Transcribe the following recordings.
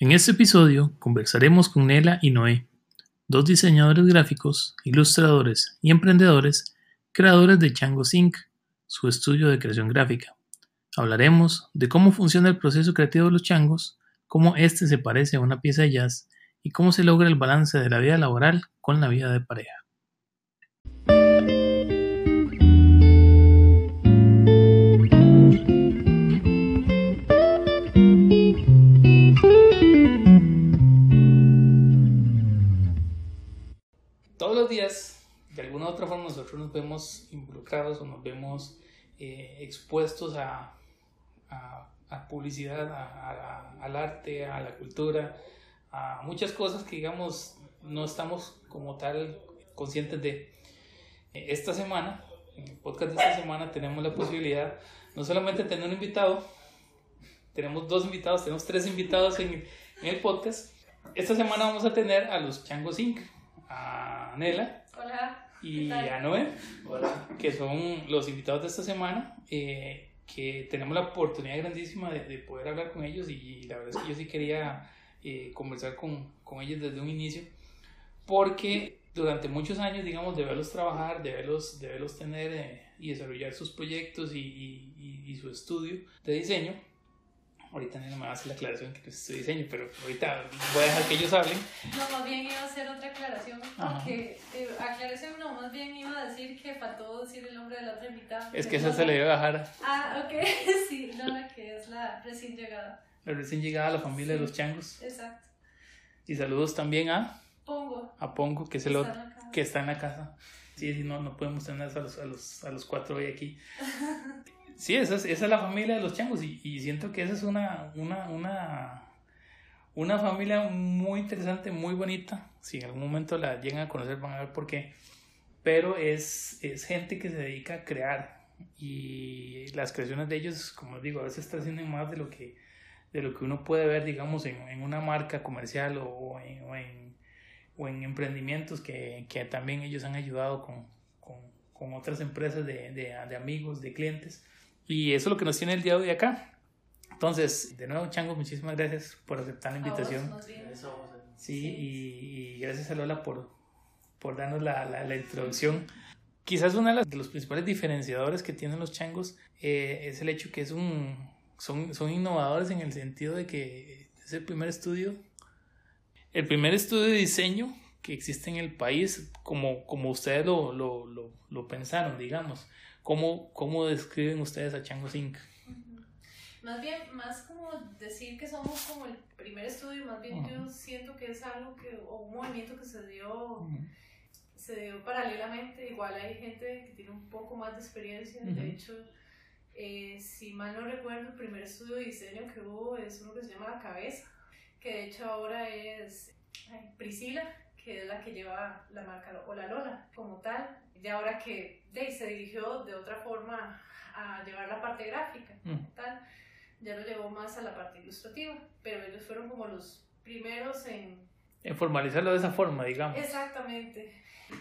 En este episodio conversaremos con Nela y Noé, dos diseñadores gráficos, ilustradores y emprendedores, creadores de Chango Inc., su estudio de creación gráfica. Hablaremos de cómo funciona el proceso creativo de los changos, cómo éste se parece a una pieza de jazz y cómo se logra el balance de la vida laboral con la vida de pareja. Nosotros nos vemos involucrados o nos vemos eh, expuestos a, a, publicidad, al arte, a la cultura, a muchas cosas que, digamos, no estamos como tal conscientes de. Esta semana, en el podcast de esta semana, tenemos la posibilidad no solamente de tener un invitado, tenemos dos invitados, tenemos tres invitados en, en el podcast. Esta semana vamos a tener a los Changos Inc., a Nela. Y a Noé, Hola. que son los invitados de esta semana. Eh, que tenemos la oportunidad grandísima de, de, poder hablar con ellos y, la verdad es que yo sí quería eh, conversar con, con, ellos desde un inicio porque durante muchos años, digamos, de verlos trabajar, de verlos, de verlos tener eh, y desarrollar sus proyectos y, y, y, su estudio de diseño, ahorita no me va a hacer la aclaración que es su diseño, pero ahorita voy a dejar que ellos hablen. No, más bien iba a hacer otra aclaración, porque eh, aclaración no, más bien iba a decir que faltó decir el nombre de la otra invitada. Es que esa se le debe bajar. Ah, ok, sí, no, que es la recién llegada. La recién llegada a la familia sí, de los changos. Exacto. Y saludos también a... Pongo. A Pongo, que es el otro, que está en la casa. Sí, sí, no, no podemos tener a los, a los, a los cuatro hoy aquí. Sí, esa es, esa es la familia de los changos y, y siento que esa es una, una, una, una familia muy interesante, muy bonita. Si en algún momento la llegan a conocer van a ver por qué. Pero es, es gente que se dedica a crear y las creaciones de ellos, como digo, a veces trascienden más de lo que, de lo que uno puede ver, digamos, en, en una marca comercial o en, o en, o en emprendimientos que, que, también ellos han ayudado con, con, con otras empresas de, de, de amigos, de clientes. Y eso es lo que nos tiene el día de hoy acá. Entonces, de nuevo, Chango, muchísimas gracias por aceptar la invitación. Vos, sí, sí. Y, y, gracias a Lola por, por darnos la, la, la introducción. Quizás uno de, las, de, los principales diferenciadores que tienen los changos eh, es el hecho que es un, son, son innovadores en el sentido de que es el primer estudio, el primer estudio de diseño que existe en el país, como, como ustedes lo, lo, lo, lo pensaron, digamos. ¿Cómo, ¿Cómo describen ustedes a Chango Inc.? Más bien, más como decir que somos como el primer estudio, más bien uh -huh. yo siento que es algo que, o un movimiento que se dio, uh -huh. se dio paralelamente, igual hay gente que tiene un poco más de experiencia, de hecho, eh, si mal no recuerdo, el primer estudio de diseño que hubo es uno que se llama La Cabeza, que de hecho ahora es ay, Priscila, que es la que lleva la marca o la Lola como tal, de ahora que de, se dirigió de otra forma a llevar la parte gráfica, mm. tal, ya lo llevó más a la parte ilustrativa, pero ellos fueron como los primeros en... En formalizarlo de esa forma, digamos. Exactamente.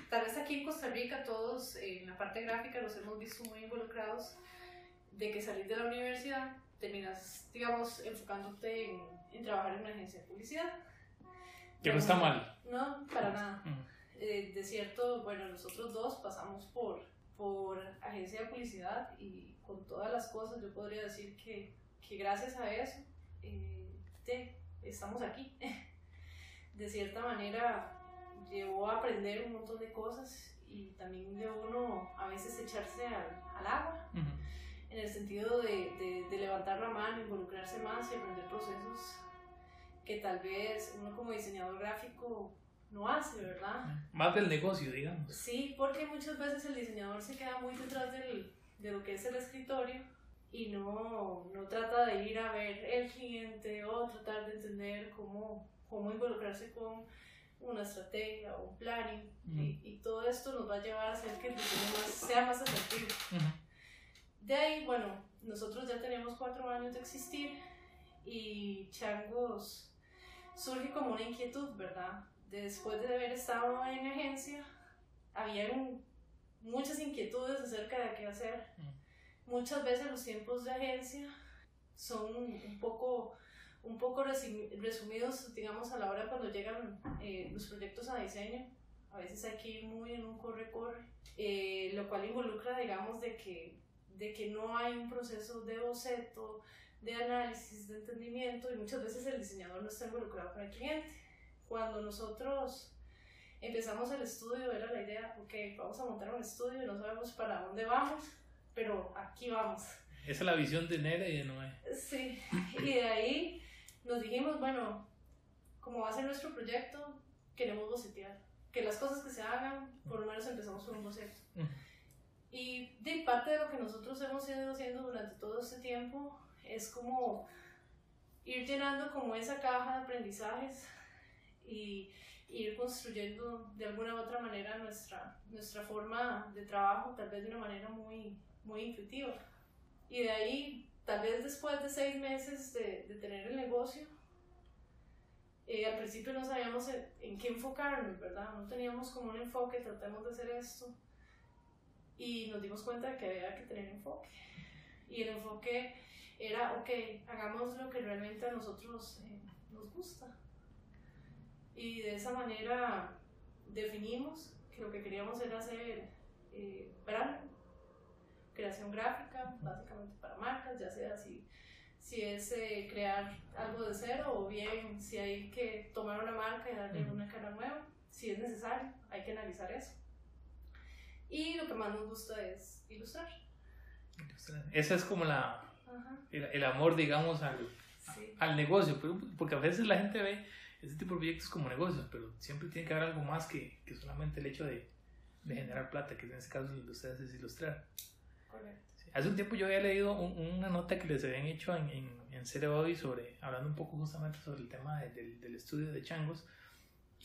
Tal vez aquí en Costa Rica todos en la parte gráfica los hemos visto muy involucrados de que salir de la universidad terminas, digamos, enfocándote en, en trabajar en una agencia de publicidad. Que no está mal. No, para nada. Mm. Eh, de cierto, bueno, nosotros dos pasamos por, por agencia de publicidad y con todas las cosas yo podría decir que, que gracias a eso eh, te, estamos aquí. de cierta manera llevó a aprender un montón de cosas y también de uno a veces echarse al, al agua. En el sentido de, de, de levantar la mano, involucrarse más y aprender procesos que tal vez uno como diseñador gráfico no hace, ¿verdad? Más del negocio, digamos. Sí, porque muchas veces el diseñador se queda muy detrás del, de lo que es el escritorio y no, no trata de ir a ver el cliente o tratar de entender cómo, cómo involucrarse con una estrategia o un planning y, y, todo esto nos va a llevar a hacer que el diseño más, sea más efectivo. De ahí, bueno, nosotros ya tenemos cuatro años de existir y Changos surge como una inquietud, ¿verdad? Después de haber estado en agencia, habían muchas inquietudes acerca de qué hacer. Mm. Muchas veces los tiempos de agencia son un poco un poco resumidos, digamos, a la hora cuando llegan eh, los proyectos a diseño. A veces hay que ir muy en un corre-corre, eh, lo cual involucra, digamos, de que, de que no hay un proceso de boceto, de análisis, de entendimiento, y muchas veces el diseñador no está involucrado con el cliente. Cuando nosotros empezamos el estudio, era la idea, ok, vamos a montar un estudio, no sabemos para dónde vamos, pero aquí vamos. Esa es la visión de Nera y de Noé. Sí, y de ahí nos dijimos, bueno, como va a ser nuestro proyecto, queremos bocetear. Que las cosas que se hagan, por lo menos empezamos con un boceto. Y de parte de lo que nosotros hemos ido haciendo durante todo este tiempo es como ir llenando como esa caja de aprendizajes y ir construyendo de alguna u otra manera nuestra, nuestra forma de trabajo, tal vez de una manera muy, muy intuitiva. Y de ahí tal vez después de seis meses de, de tener el negocio, eh, al principio no sabíamos en, qué enfocarnos, ¿verdad? No teníamos como un enfoque, tratamos de hacer esto y nos dimos cuenta de que había que tener enfoque. Y el enfoque era, ok, hagamos lo que realmente a nosotros eh, nos gusta. Y de esa manera definimos que lo que queríamos era hacer eh, brand, creación gráfica, básicamente para marcas, ya sea si, si es eh, crear algo de cero o bien si hay que tomar una marca y darle una cara nueva, si es necesario, hay que analizar eso. Y lo que más nos gusta es ilustrar. Esa es como la, el, el, amor, digamos, al, al negocio, porque a veces la gente ve este tipo de proyectos como negocios, pero siempre tiene que haber algo más que, que solamente el hecho de, de, generar plata, que en este caso de ustedes es ilustrar. Hace un tiempo yo había leído una nota que les habían hecho en, en, en sobre, hablando un poco justamente sobre el tema del estudio de changos,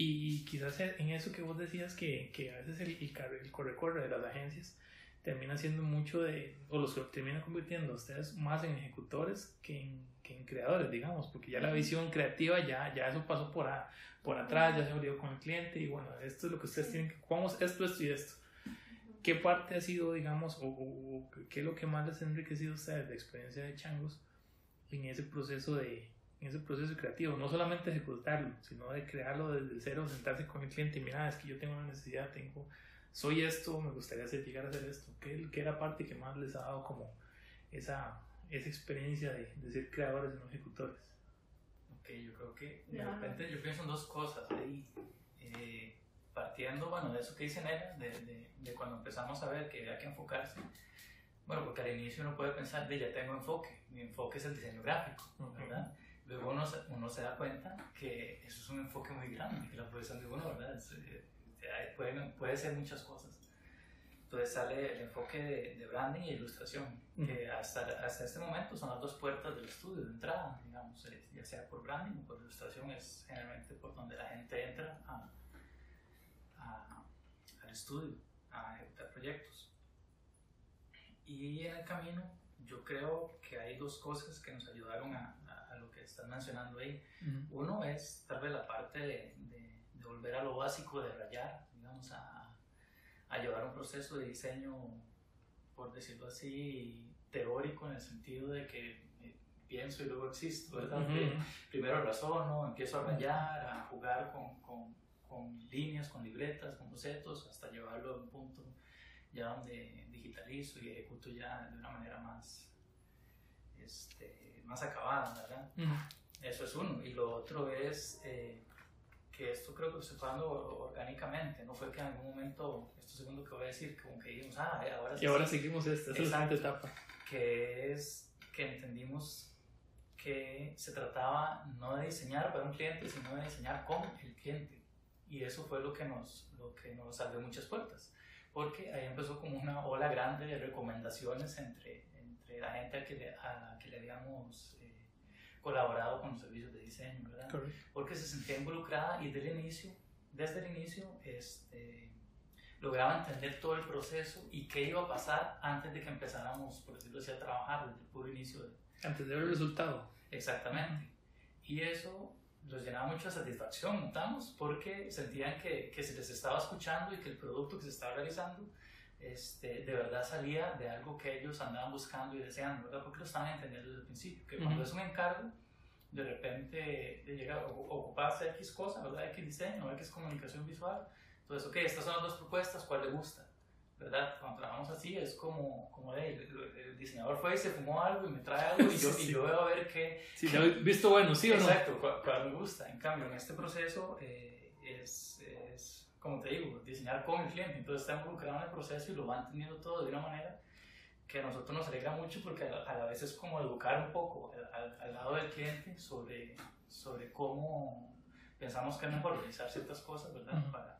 y quizás en eso que vos decías que, que a veces el, el, corre-corre de las agencias termina siendo mucho de, o los termina convirtiendo ustedes más en ejecutores que en, que en, creadores, digamos, porque ya la visión creativa ya, ya eso pasó por, por atrás, ya se abrió con el cliente y bueno, esto es lo que ustedes tienen que, vamos esto, esto y esto. ¿Qué parte ha sido, digamos, o, qué es lo que más les ha enriquecido a ustedes de experiencia de Changos en ese proceso de en ese proceso creativo, no solamente ejecutarlo, sino de crearlo desde cero, sentarse con el cliente y mira, es que yo tengo una necesidad, tengo, soy esto, me gustaría hacer, llegar a hacer esto, ¿qué, qué es la parte que más les ha dado como esa, esa experiencia de, de ser creadores y no ejecutores? Ok, yo creo que de repente yo pienso en dos cosas ahí. Eh, partiendo, bueno, de eso que dice Nela, de, de, cuando empezamos a ver que había que enfocarse, bueno, porque al inicio uno puede pensar de ya tengo enfoque, mi enfoque es el diseño gráfico, ¿verdad? Luego uno, uno, se da cuenta que eso es un enfoque muy grande, que la profesión de uno, ¿verdad? Eh, puede, puede ser muchas cosas. Entonces sale el enfoque de, branding y ilustración, que hasta, hasta este momento son las dos puertas del estudio de entrada, digamos, ya sea por branding o por ilustración, es generalmente por donde la gente entra a, al estudio, a ejecutar proyectos. Y en el camino yo creo que hay dos cosas que nos ayudaron a, a, lo que están mencionando ahí. Uno es tal vez la parte de, de, volver a lo básico, de rayar, digamos, a, a, llevar un proceso de diseño, por decirlo así, teórico en el sentido de que eh, pienso y luego existo, ¿verdad? Primero razono, empiezo a rayar, a jugar con, con con líneas, con libretas, con bocetos, hasta llevarlo a un punto ya donde digitalizo y ejecuto ya de una manera más, este, más acabada, ¿verdad? Eso es uno. Y lo otro es eh, que esto creo que se fue dando orgánicamente, no fue que en algún momento, esto segundo que voy a decir, como que dijimos, ah, ahora Y ahora seguimos esta, es la etapa. Que es que entendimos que se trataba no de diseñar para un cliente, sino de diseñar con el cliente. Y eso fue lo que nos, lo que nos abrió muchas puertas, porque ahí empezó como una ola grande de recomendaciones entre, entre la gente a, que le, a la que le habíamos eh, colaborado con los servicios de diseño, ¿verdad? Porque se sentía involucrada y desde el inicio, desde el inicio, este, lograba entender todo el proceso y qué iba a pasar antes de que empezáramos, por decirlo así, a trabajar desde el puro inicio. De, antes de ver el resultado. Exactamente. Y eso los llenaba mucha satisfacción, notamos, porque sentían que, que, se les estaba escuchando y que el producto que se estaba realizando este, de verdad salía de algo que ellos andaban buscando y deseando, ¿verdad? Porque lo estaban entendiendo desde el principio, que cuando es un encargo, de repente llega, ocupas X cosa, ¿verdad? X diseño, X comunicación visual. Entonces, ok, estas son las dos propuestas, ¿cuál le gusta? ¿Verdad? Cuando trabajamos así es como, como el, el, diseñador fue y se fumó algo y me trae algo y yo, y yo veo a ver qué... Sí, visto bueno, sí o no. Exacto, cuál, me gusta. En cambio, en este proceso eh, es, como te digo, diseñar con el cliente. Entonces está involucrado en el proceso y lo va entendiendo todo de una manera que a nosotros nos alegra mucho porque a la vez es como educar un poco al, al lado del cliente sobre, sobre cómo pensamos que es mejor realizar ciertas cosas, ¿verdad? Para,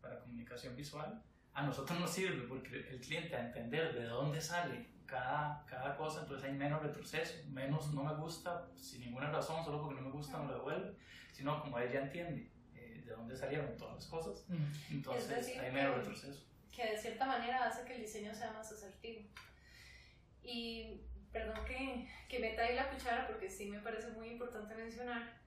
para comunicación visual. A nosotros nos sirve porque el cliente a entender de dónde sale cada, cada cosa, entonces hay menos retroceso, menos no me gusta sin ninguna razón, solo porque no me gusta no lo devuelve, sino como él ya entiende de dónde salieron todas las cosas, entonces hay menos retroceso. Que de cierta manera hace que el diseño sea más asertivo. Y perdón que, que meta ahí la cuchara porque sí me parece muy importante mencionar.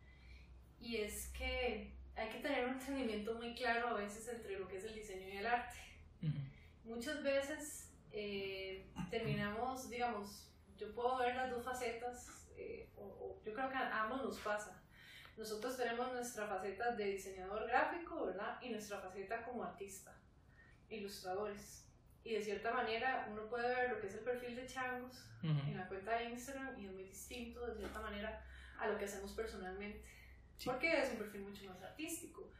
Y es que hay que tener un entendimiento muy claro a veces entre lo que es el diseño y el arte. Muchas veces eh, terminamos, digamos, yo puedo ver las dos facetas, eh, o, yo creo que a ambos nos pasa. Nosotros tenemos nuestra faceta de diseñador gráfico, ¿verdad? Y nuestra faceta como artista, ilustradores y de cierta manera uno puede ver lo que es el perfil de Changos en la cuenta de Instagram y es muy distinto de cierta manera a lo que hacemos personalmente. Porque es un perfil mucho más artístico.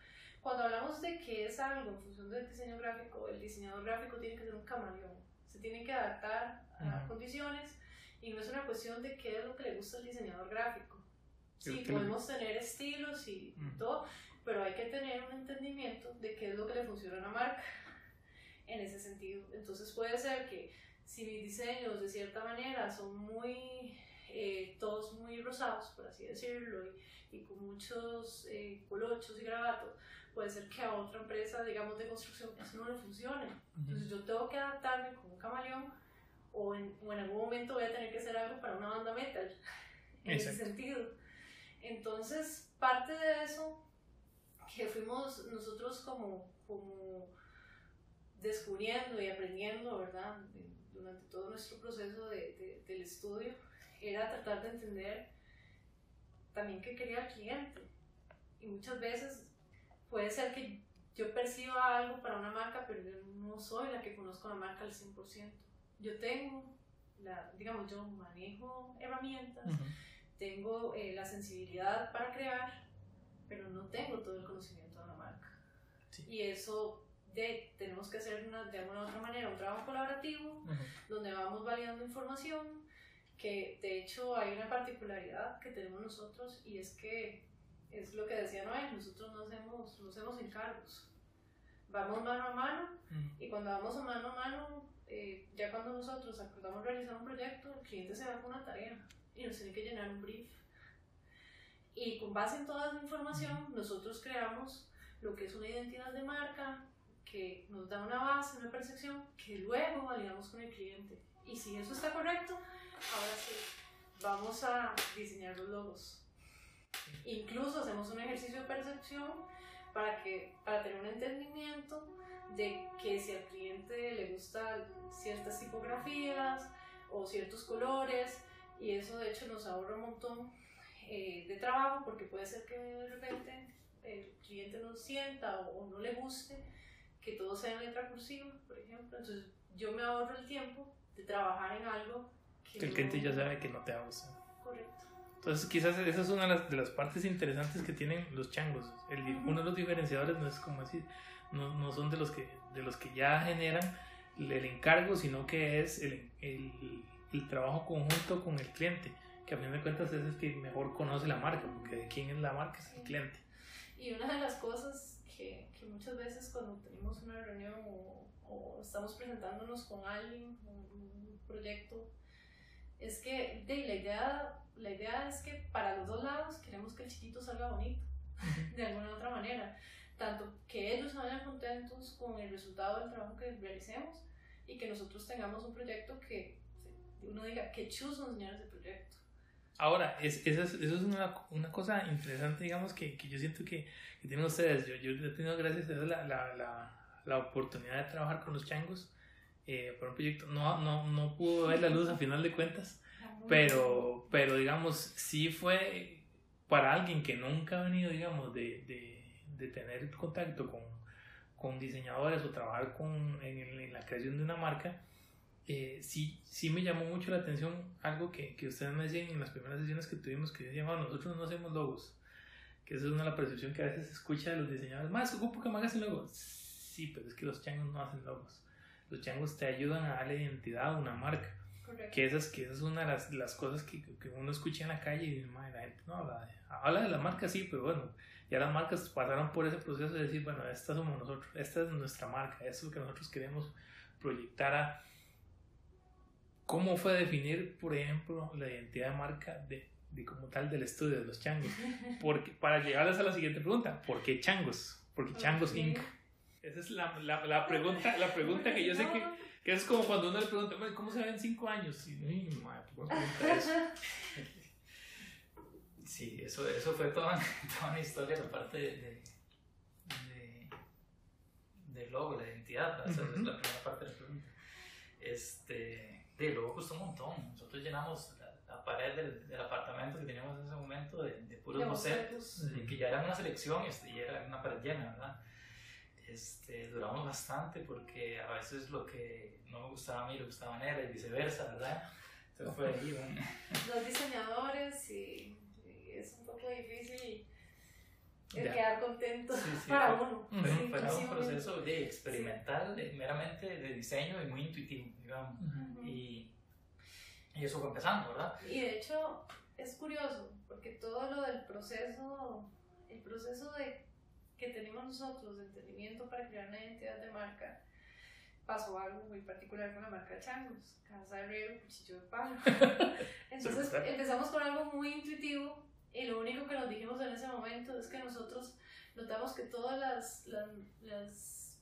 Cuando hablamos de qué es algo en función del diseño gráfico, el diseñador gráfico tiene que ser un camaleón. Se tiene que adaptar a las condiciones y no es una cuestión de qué es lo que le gusta al diseñador gráfico. Sí, podemos tener estilos y todo, pero hay que tener un entendimiento de qué es lo que le funciona a una marca en ese sentido. Entonces puede ser que si mis diseños de cierta manera son muy, eh, todos muy rosados, por así decirlo, y, y con muchos eh, colochos y grabatos, puede ser que a otra empresa, digamos, de construcción, eso no le funcione. Entonces yo tengo que adaptarme como un camaleón o en, o en, algún momento voy a tener que hacer algo para una banda metal, en ese sentido. Entonces, parte de eso que fuimos nosotros como, descubriendo y aprendiendo, ¿verdad? Durante todo nuestro proceso de, del estudio, era tratar de entender también qué quería el cliente. Y muchas veces puede ser que yo perciba algo para una marca, pero yo no soy la que conozco la marca al 100%. Yo tengo, la, digamos, yo manejo herramientas, tengo eh, la sensibilidad para crear, pero no tengo todo el conocimiento de la marca. Y eso de, tenemos que hacer una, de alguna u otra manera un trabajo colaborativo donde vamos validando información que de hecho hay una particularidad que tenemos nosotros y es que es lo que decía Noé, nosotros no hacemos, no hacemos encargos, vamos mano a mano y cuando vamos a mano a mano, eh, ya cuando nosotros acordamos realizar un proyecto, el cliente se da con una tarea y nos tiene que llenar un brief. Y con base en toda esa información, nosotros creamos lo que es una identidad de marca, que nos da una base, una percepción que luego validamos con el cliente. Y si eso está correcto, ahora sí, vamos a diseñar los logos. Incluso hacemos un ejercicio de percepción para, que, para tener un entendimiento de que si al cliente le gustan ciertas tipografías o ciertos colores, y eso de hecho nos ahorra un montón eh, de trabajo porque puede ser que de repente el cliente no sienta o no le guste que todo sea en letra cursiva, por ejemplo. Entonces yo me ahorro el tiempo de trabajar en algo que, el cliente ya sabe que no te gusta. Correcto. Entonces quizás esa es una de las, de las, partes interesantes que tienen los changos. El, Uno de los diferenciadores no es como decir, no, no, son de los, que, de los que ya generan el, encargo, sino que es el, el, el, trabajo conjunto con el cliente, que a fin de cuentas es el que mejor conoce la marca, porque de quién es la marca es el cliente. Y una de las cosas que, que muchas veces cuando tenemos una reunión o, o estamos presentándonos con alguien, un, proyecto, es que de, la, idea, la idea es que para los dos lados queremos que el chiquito salga bonito, de alguna u otra manera. Tanto que ellos vayan contentos con el resultado del trabajo que realicemos y que nosotros tengamos un proyecto que uno diga, qué chuzo enseñar ese proyecto. Ahora, es, eso es, eso es una, una, cosa interesante, digamos, que, que yo siento que, que, tienen ustedes. Yo, yo he tenido, gracias a Dios, la, la, la, la oportunidad de trabajar con los changos eh, por un proyecto. No, no, no pudo ver la luz a final de cuentas, pero, pero digamos, sí fue para alguien que nunca ha venido, digamos, de, de, de tener contacto con, con, diseñadores o trabajar con, en, en, la creación de una marca, eh, sí, sí me llamó mucho la atención algo que, que ustedes me decían en las primeras sesiones que tuvimos, que decían, bueno, nosotros no hacemos logos, que esa es una la percepción que a veces se escucha de los diseñadores, más ocupo que me hagas el logo. Sí, pero es que los changos no hacen logos. Los changos te ayudan a darle identidad a una marca. Que esas, que esa es una de las, las cosas que, que, uno escucha en la calle y la gente no habla de, habla de la marca, sí, pero bueno, ya las marcas pasaron por ese proceso de decir, bueno, esta somos nosotros, esta es nuestra marca, esto es lo que nosotros queremos proyectar a cómo fue definir, por ejemplo, la identidad de marca de, de como tal del estudio de los changos. Porque, para llegarles a la siguiente pregunta, ¿por qué changos? Porque Changos Inc. Esa es la, la, la, pregunta, la pregunta que yo sé que, que, es como cuando uno le pregunta, ¿cómo se ven cinco años? Y, eso. Sí, eso, eso fue toda, toda una historia, la parte de, de, de, de logo, la identidad, esa es la primera parte de la pregunta. Este, de logo costó un montón. Nosotros llenamos la, la pared del, del, apartamento que teníamos en ese momento de, de puros bocetos, que ya eran una selección este, y era una pared llena, ¿verdad? este, duramos bastante porque a veces lo que no me gustaba a mí le gustaba a Nera y viceversa, ¿verdad? Entonces fue ahí un... Los diseñadores y, y, es un poco difícil el quedar contento sí, sí, para fue, uno. Fue, sí, fue un proceso de experimental, de, meramente de diseño y muy intuitivo, digamos. Uh -huh. y, y eso fue empezando, ¿verdad? Y de hecho es curioso porque todo lo del proceso, el proceso de que tenemos nosotros de entendimiento para crear una identidad de marca, pasó algo muy particular con la marca Changos, Casa Herrero, Cuchillo de Palo. Entonces empezamos con algo muy intuitivo y lo único que nos dijimos en ese momento es que nosotros notamos que todas las, las, las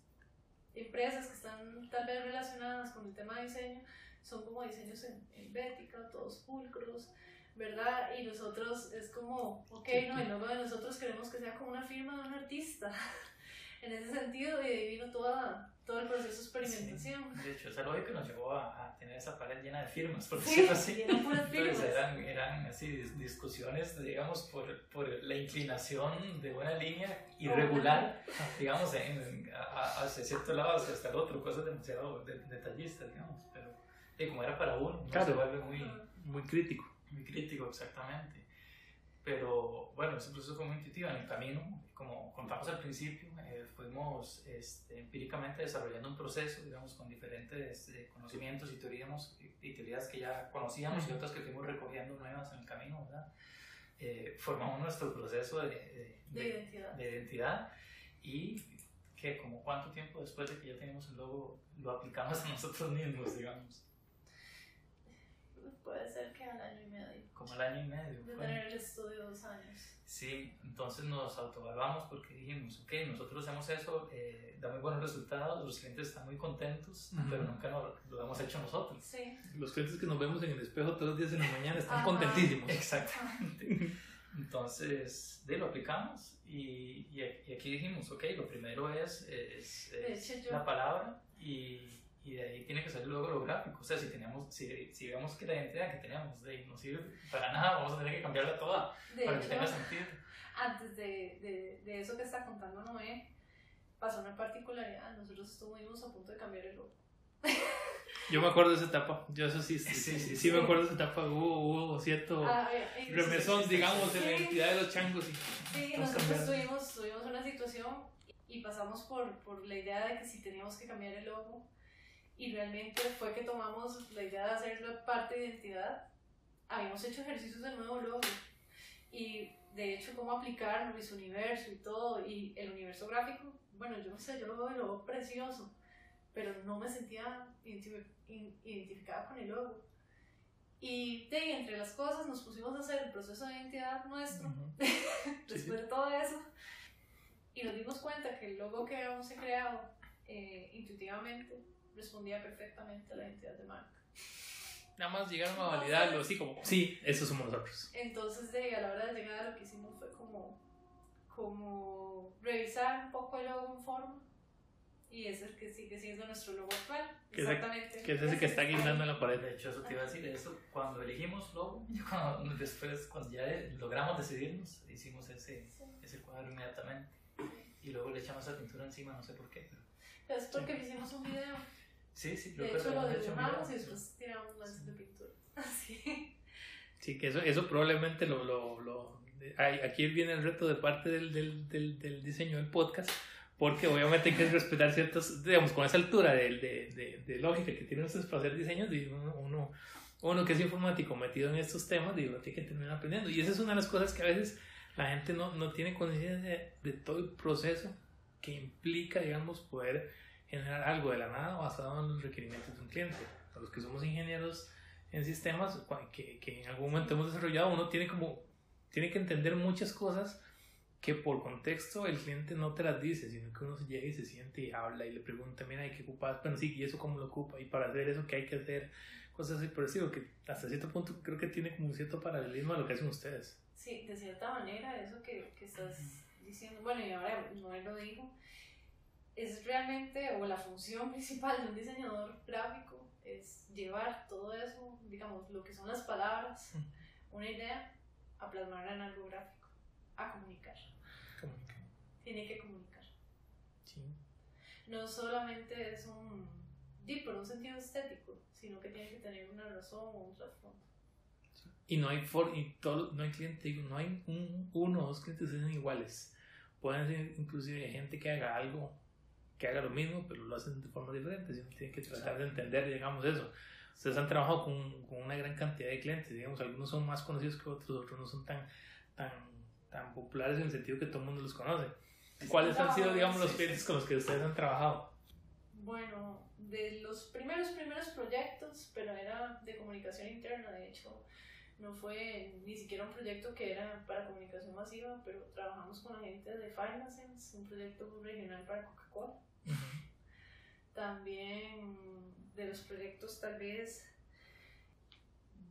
empresas que están tal vez relacionadas con el tema de diseño son como diseños en, en Bética, todos pulcros, ¿verdad? Y nosotros es como, ok, no, el logo de nosotros queremos que sea como una firma de un artista. en ese sentido, y vino toda, todo el proceso de experimentación. Sí, de hecho, esa lógica nos llevó a, a, tener esa pared llena de firmas, por decirlo sí, así. Puras firmas. Eran, eran así discusiones, digamos, por, por la inclinación de una línea irregular, oh, digamos, en, en, a, hacia cierto lado, hacia hasta el otro, cosas demasiado detallistas, digamos, pero y como era para uno, claro. se vuelve muy, muy crítico muy crítico, exactamente. Pero bueno, ese proceso fue muy intuitivo. En el camino, como contamos al principio, eh, fuimos este, empíricamente desarrollando un proceso, digamos, con diferentes eh, conocimientos y teorías, y teorías que ya conocíamos y otras que fuimos recogiendo nuevas en el camino, ¿verdad? Eh, formamos nuestro proceso de, de, de, de, identidad. de identidad y que como cuánto tiempo después de que ya teníamos el logo lo aplicamos a nosotros mismos, digamos puede ser que al año. Como al año y medio. De tener el estudio dos años. Sí, entonces nos autoevaluamos porque dijimos, ok, nosotros hacemos eso, eh, da muy buenos resultados, los clientes están muy contentos, uh -huh. pero nunca lo, lo, hemos hecho nosotros. Sí. Los clientes que nos vemos en el espejo todos los días en la mañana están Ajá. contentísimos. Exactamente. Entonces, de lo aplicamos y, y, aquí dijimos, ok, lo primero es, es, es la palabra y y de ahí tiene que salir luego lo gráfico. O sea, si, tenemos, si, si vemos que la identidad que teníamos de ahí no sirve para nada, vamos a tener que cambiarla toda de para hecho, que tenga sentido. Antes de, de, de, eso que está contando Noé, pasó una particularidad. Nosotros estuvimos a punto de cambiar el logo. Yo me acuerdo de esa etapa, yo eso sí, sí, sí, sí, sí me acuerdo de esa etapa, hubo, hubo cierto ah, remesón, digamos, en la identidad de los changos. Y sí, nosotros tuvimos, tuvimos una situación y pasamos por, por la idea de que si teníamos que cambiar el logo, y realmente fue que tomamos la idea de hacerlo parte de identidad. Habíamos hecho ejercicios del nuevo logo y de hecho cómo aplicar Luis Universo y todo y el universo gráfico, bueno, yo no sé, yo lo veo, lo veo precioso, pero no me sentía identificada con el logo. Y de entre las cosas nos pusimos a hacer el proceso de identidad nuestro, uh -huh. después de todo eso, y nos dimos cuenta que el logo que habíamos creado eh, intuitivamente respondía perfectamente a la identidad de marca. Nada más llegaron a validarlo, así como, sí, eso somos nosotros. Entonces, de, a la hora de llegar, lo que hicimos fue como, como revisar un poco el logo en forma y es el que sigue siendo nuestro logo actual. Exactamente. Que es ese que está guindando en la pared. De hecho, eso te iba a decir, eso, cuando elegimos logo, después, cuando ya logramos decidirnos, hicimos ese, ese cuadro inmediatamente. Y luego le echamos la pintura encima, no sé por qué. Pero... Es porque hicimos un video. Sí, sí, de hecho lo dibujamos y después tiramos lances de pintura. Así. Sí, que eso, eso probablemente lo, lo, lo, Aquí viene el reto de parte del, del, del, del diseño del podcast porque obviamente hay que respetar ciertos, digamos, con esa altura de, de, de, lógica que tienen ustedes para hacer diseños, uno, uno, que es informático metido en estos temas, digo, tiene que terminar aprendiendo. Y esa es una de las cosas que a veces la gente no, no tiene conciencia de, todo el proceso que implica, digamos, poder generar algo de la nada basado en los requerimientos de un cliente. A los que somos ingenieros en sistemas, que, que en algún momento hemos desarrollado, uno tiene como, tiene que entender muchas cosas que por contexto el cliente no te las dice, sino que uno llega y se siente y habla y le pregunta, mira, ¿hay que ocupar? Pero sí, ¿y eso cómo lo ocupa? Y para hacer eso, ¿qué hay que hacer? Cosas así, pero sí, que hasta cierto punto creo que tiene como un cierto paralelismo a lo que hacen ustedes. Sí, de cierta manera, eso que, que estás diciendo, bueno, y ahora no lo digo, es realmente, o la función principal de un diseñador gráfico es llevar todo eso, digamos, lo que son las palabras, una idea, a plasmarla en algo gráfico, a comunicar. Tiene que comunicar. Sí. No solamente es un, sí, por un sentido estético, sino que tiene que tener una razón o un trasfondo. Y no hay, for, y todo, no hay cliente, no hay un, uno o dos clientes que sean iguales. Pueden ser inclusive gente que haga algo, que haga lo mismo, pero lo hacen de forma diferente. Uno tiene que tratar de entender, digamos, eso. Ustedes han trabajado con, con, una gran cantidad de clientes, digamos, algunos son más conocidos que otros, otros no son tan, tan tan populares en el sentido que todo el mundo los conoce. ¿Cuáles han sido, digamos, los clientes con los que ustedes han trabajado? Bueno, de los primeros, primeros proyectos, pero era de comunicación interna, de hecho, no fue ni siquiera un proyecto que era para comunicación masiva, pero trabajamos con la gente de Finasense, un proyecto regional para Coca-Cola. También de los proyectos, tal vez,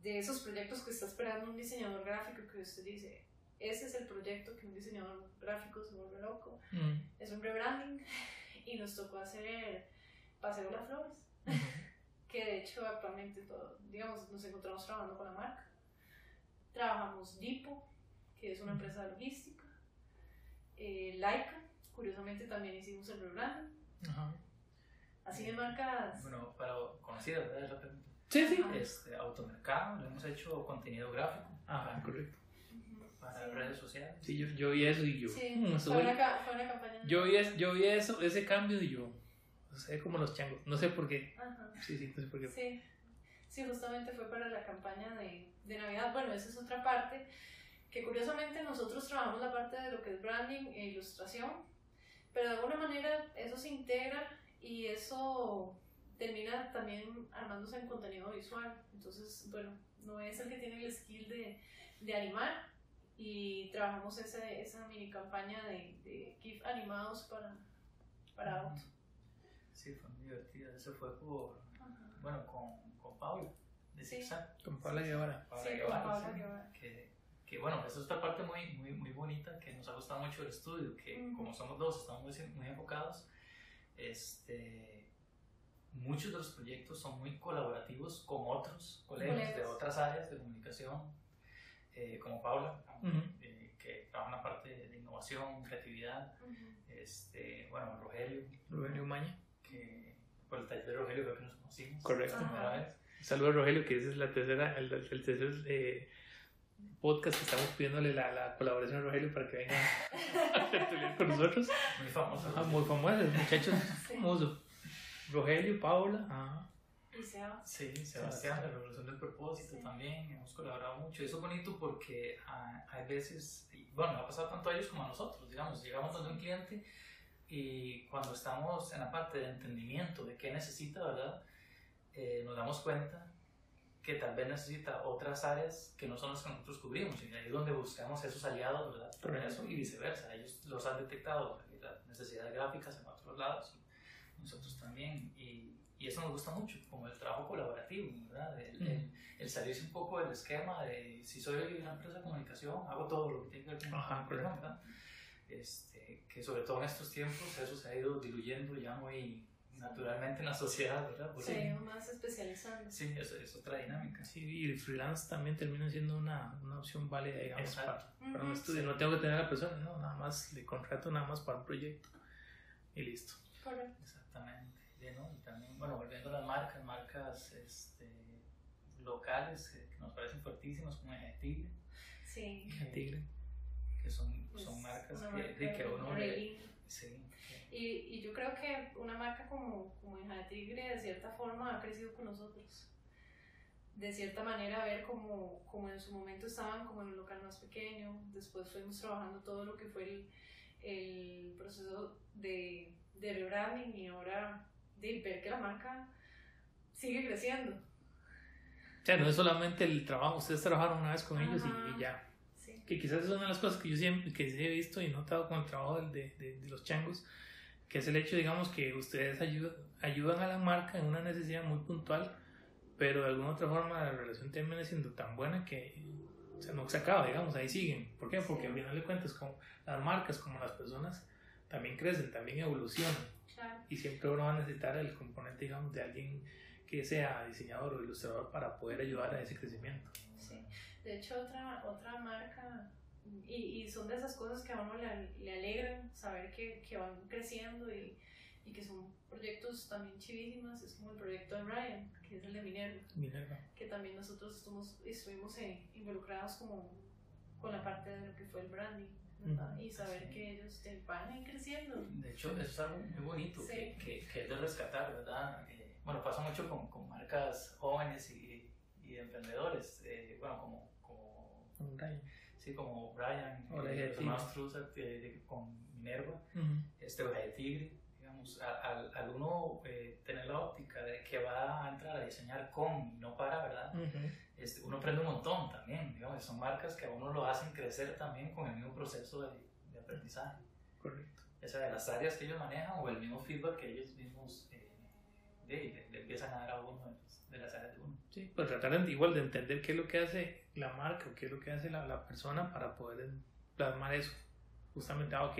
de esos proyectos que está esperando un diseñador gráfico que usted dice, ese es el proyecto que un diseñador gráfico se vuelve loco. Mm. Es un rebranding y nos tocó hacer Paseo Las Flores, que de hecho actualmente todo, digamos, nos encontramos trabajando con la marca. Trabajamos Dipo, que es una empresa de logística. Eh, Laika, curiosamente también hicimos el rebranding. Así de marcas. Bueno, para conocidas, ¿verdad? Sí, sí. Este, automercado, le hemos hecho contenido gráfico. Ajá, correcto para redes sociales. Sí, yo, yo vi eso y yo. Sí, mm, fue, una, campaña. Yo vi, yo vi eso, ese cambio y yo. O sea, como los changos. No sé por qué. Ajá. Sí, sí, no sé por qué. Sí. Sí, justamente fue para la campaña de, de Navidad. Bueno, esa es otra parte. Que curiosamente nosotros trabajamos la parte de lo que es branding e ilustración. Pero de alguna manera eso se integra y eso termina también armándose en contenido visual. Entonces, bueno, no es el que tiene el skill de, de animar, y trabajamos ese, esa mini campaña de, de GIF animados para, para auto. Sí, fue muy divertida. Eso fue por, bueno, con, con Paula, de sí. Con Paula Guevara. sí, con Paula Guevara. Que, que, bueno, esa es otra parte muy, muy, muy bonita que nos ha gustado mucho el estudio, que como somos dos, estamos muy, muy enfocados. Este, muchos de los proyectos son muy colaborativos con otros colegas de otras áreas de comunicación eh, como Paula, eh, que trabaja en la parte de innovación, creatividad. este, bueno, Rogelio. Rogelio Maña. Que por el taller de Rogelio creo que nos conocimos. Correcto. Saludos a Rogelio, que ese es la tercera, el, el tercer eh, podcast que estamos pidiéndole la, la, colaboración a Rogelio para que venga a tertuliar con nosotros. Muy famoso. muy famoso, muchachos famosos. Rogelio, Paula. Ajá. Sí, Sebastián, la Revolución del Propósito también, hemos colaborado mucho. Eso es bonito porque ah, hay veces, bueno, ha pasado tanto a ellos como a nosotros, digamos, llegamos donde un cliente y cuando estamos en la parte de entendimiento de qué necesita, ¿verdad? Eh, nos damos cuenta que tal vez necesita otras áreas que no son las que nosotros cubrimos y ahí es donde buscamos esos aliados, ¿verdad? Por eso y viceversa, ellos los han detectado, las necesidades gráficas en otros lados, nosotros también y y eso nos gusta mucho, como el trabajo colaborativo, ¿verdad? El, el, salirse un poco del esquema de si soy una empresa de comunicación, hago todo lo que tiene que ver con comunicación, ¿verdad? este, que sobre todo en estos tiempos eso se ha ido diluyendo ya muy naturalmente en la sociedad, ¿verdad? Porque, se más especializando. Sí, eso es otra dinámica. Sí, y el freelance también termina siendo una, una opción válida, digamos, para, para, un estudio. No tengo que tener a la persona, no, nada más le contrato nada más para un proyecto y listo. Correcto. Exactamente. ¿no? Y también, bueno, volviendo a las marcas, marcas este, locales que nos parecen fuertísimas, como el Tigre. Sí. Tigre. Que son, son marcas que, que uno... sí, y, y, yo creo que una marca como, como Hija de Tigre de cierta forma ha crecido con nosotros. De cierta manera, ver como, como en su momento estaban como en un local más pequeño, después fuimos trabajando todo lo que fue el, el proceso de, de rebranding y ahora de ver que la marca sigue creciendo. O sea, no es solamente el trabajo, ustedes trabajaron una vez con ellos y, ya. Que quizás es una de las cosas que yo siempre que he visto y notado con el trabajo de, de, de los changos, que es el hecho, digamos, que ustedes ayudan, ayudan a la marca en una necesidad muy puntual, pero de alguna otra forma la relación termina siendo tan buena que o sea, no se acaba, digamos, ahí siguen. ¿Por qué? Porque al final de cuentas, como las marcas, como las personas, también crecen, también evolucionan. Y siempre uno va a necesitar el componente, digamos, de alguien que sea diseñador o ilustrador para poder ayudar a ese crecimiento. Sí, de hecho otra, otra marca y, y, son de esas cosas que a uno le, le alegran saber que, que van creciendo y, y, que son proyectos también chivísimas. Es como el proyecto de Ryan, que es el de Minerva. Minerva. Que también nosotros estuvimos, estuvimos involucrados como con la parte de lo que fue el branding. Y saber que ellos van a ir creciendo. De hecho, eso es algo muy bonito que, que, que, es de rescatar, ¿verdad? Eh, bueno, pasa mucho con, con marcas jóvenes y, y emprendedores, eh, bueno, como, como como Brian, eh, Tomás eh, con Minerva, este de Tigre, digamos, al, al uno eh, tener la óptica de que va a entrar a diseñar con y no para, ¿verdad? este, uno aprende un montón también, digamos, son marcas que a uno lo hacen crecer también con el mismo proceso de, de aprendizaje. Correcto. O sea, de las áreas que ellos manejan o el mismo feedback que ellos mismos le, empiezan a dar a uno de las áreas de uno. Sí, pues tratar igual de entender qué es lo que hace la marca o qué es lo que hace la, la persona para poder plasmar eso. Justamente, ah, ok,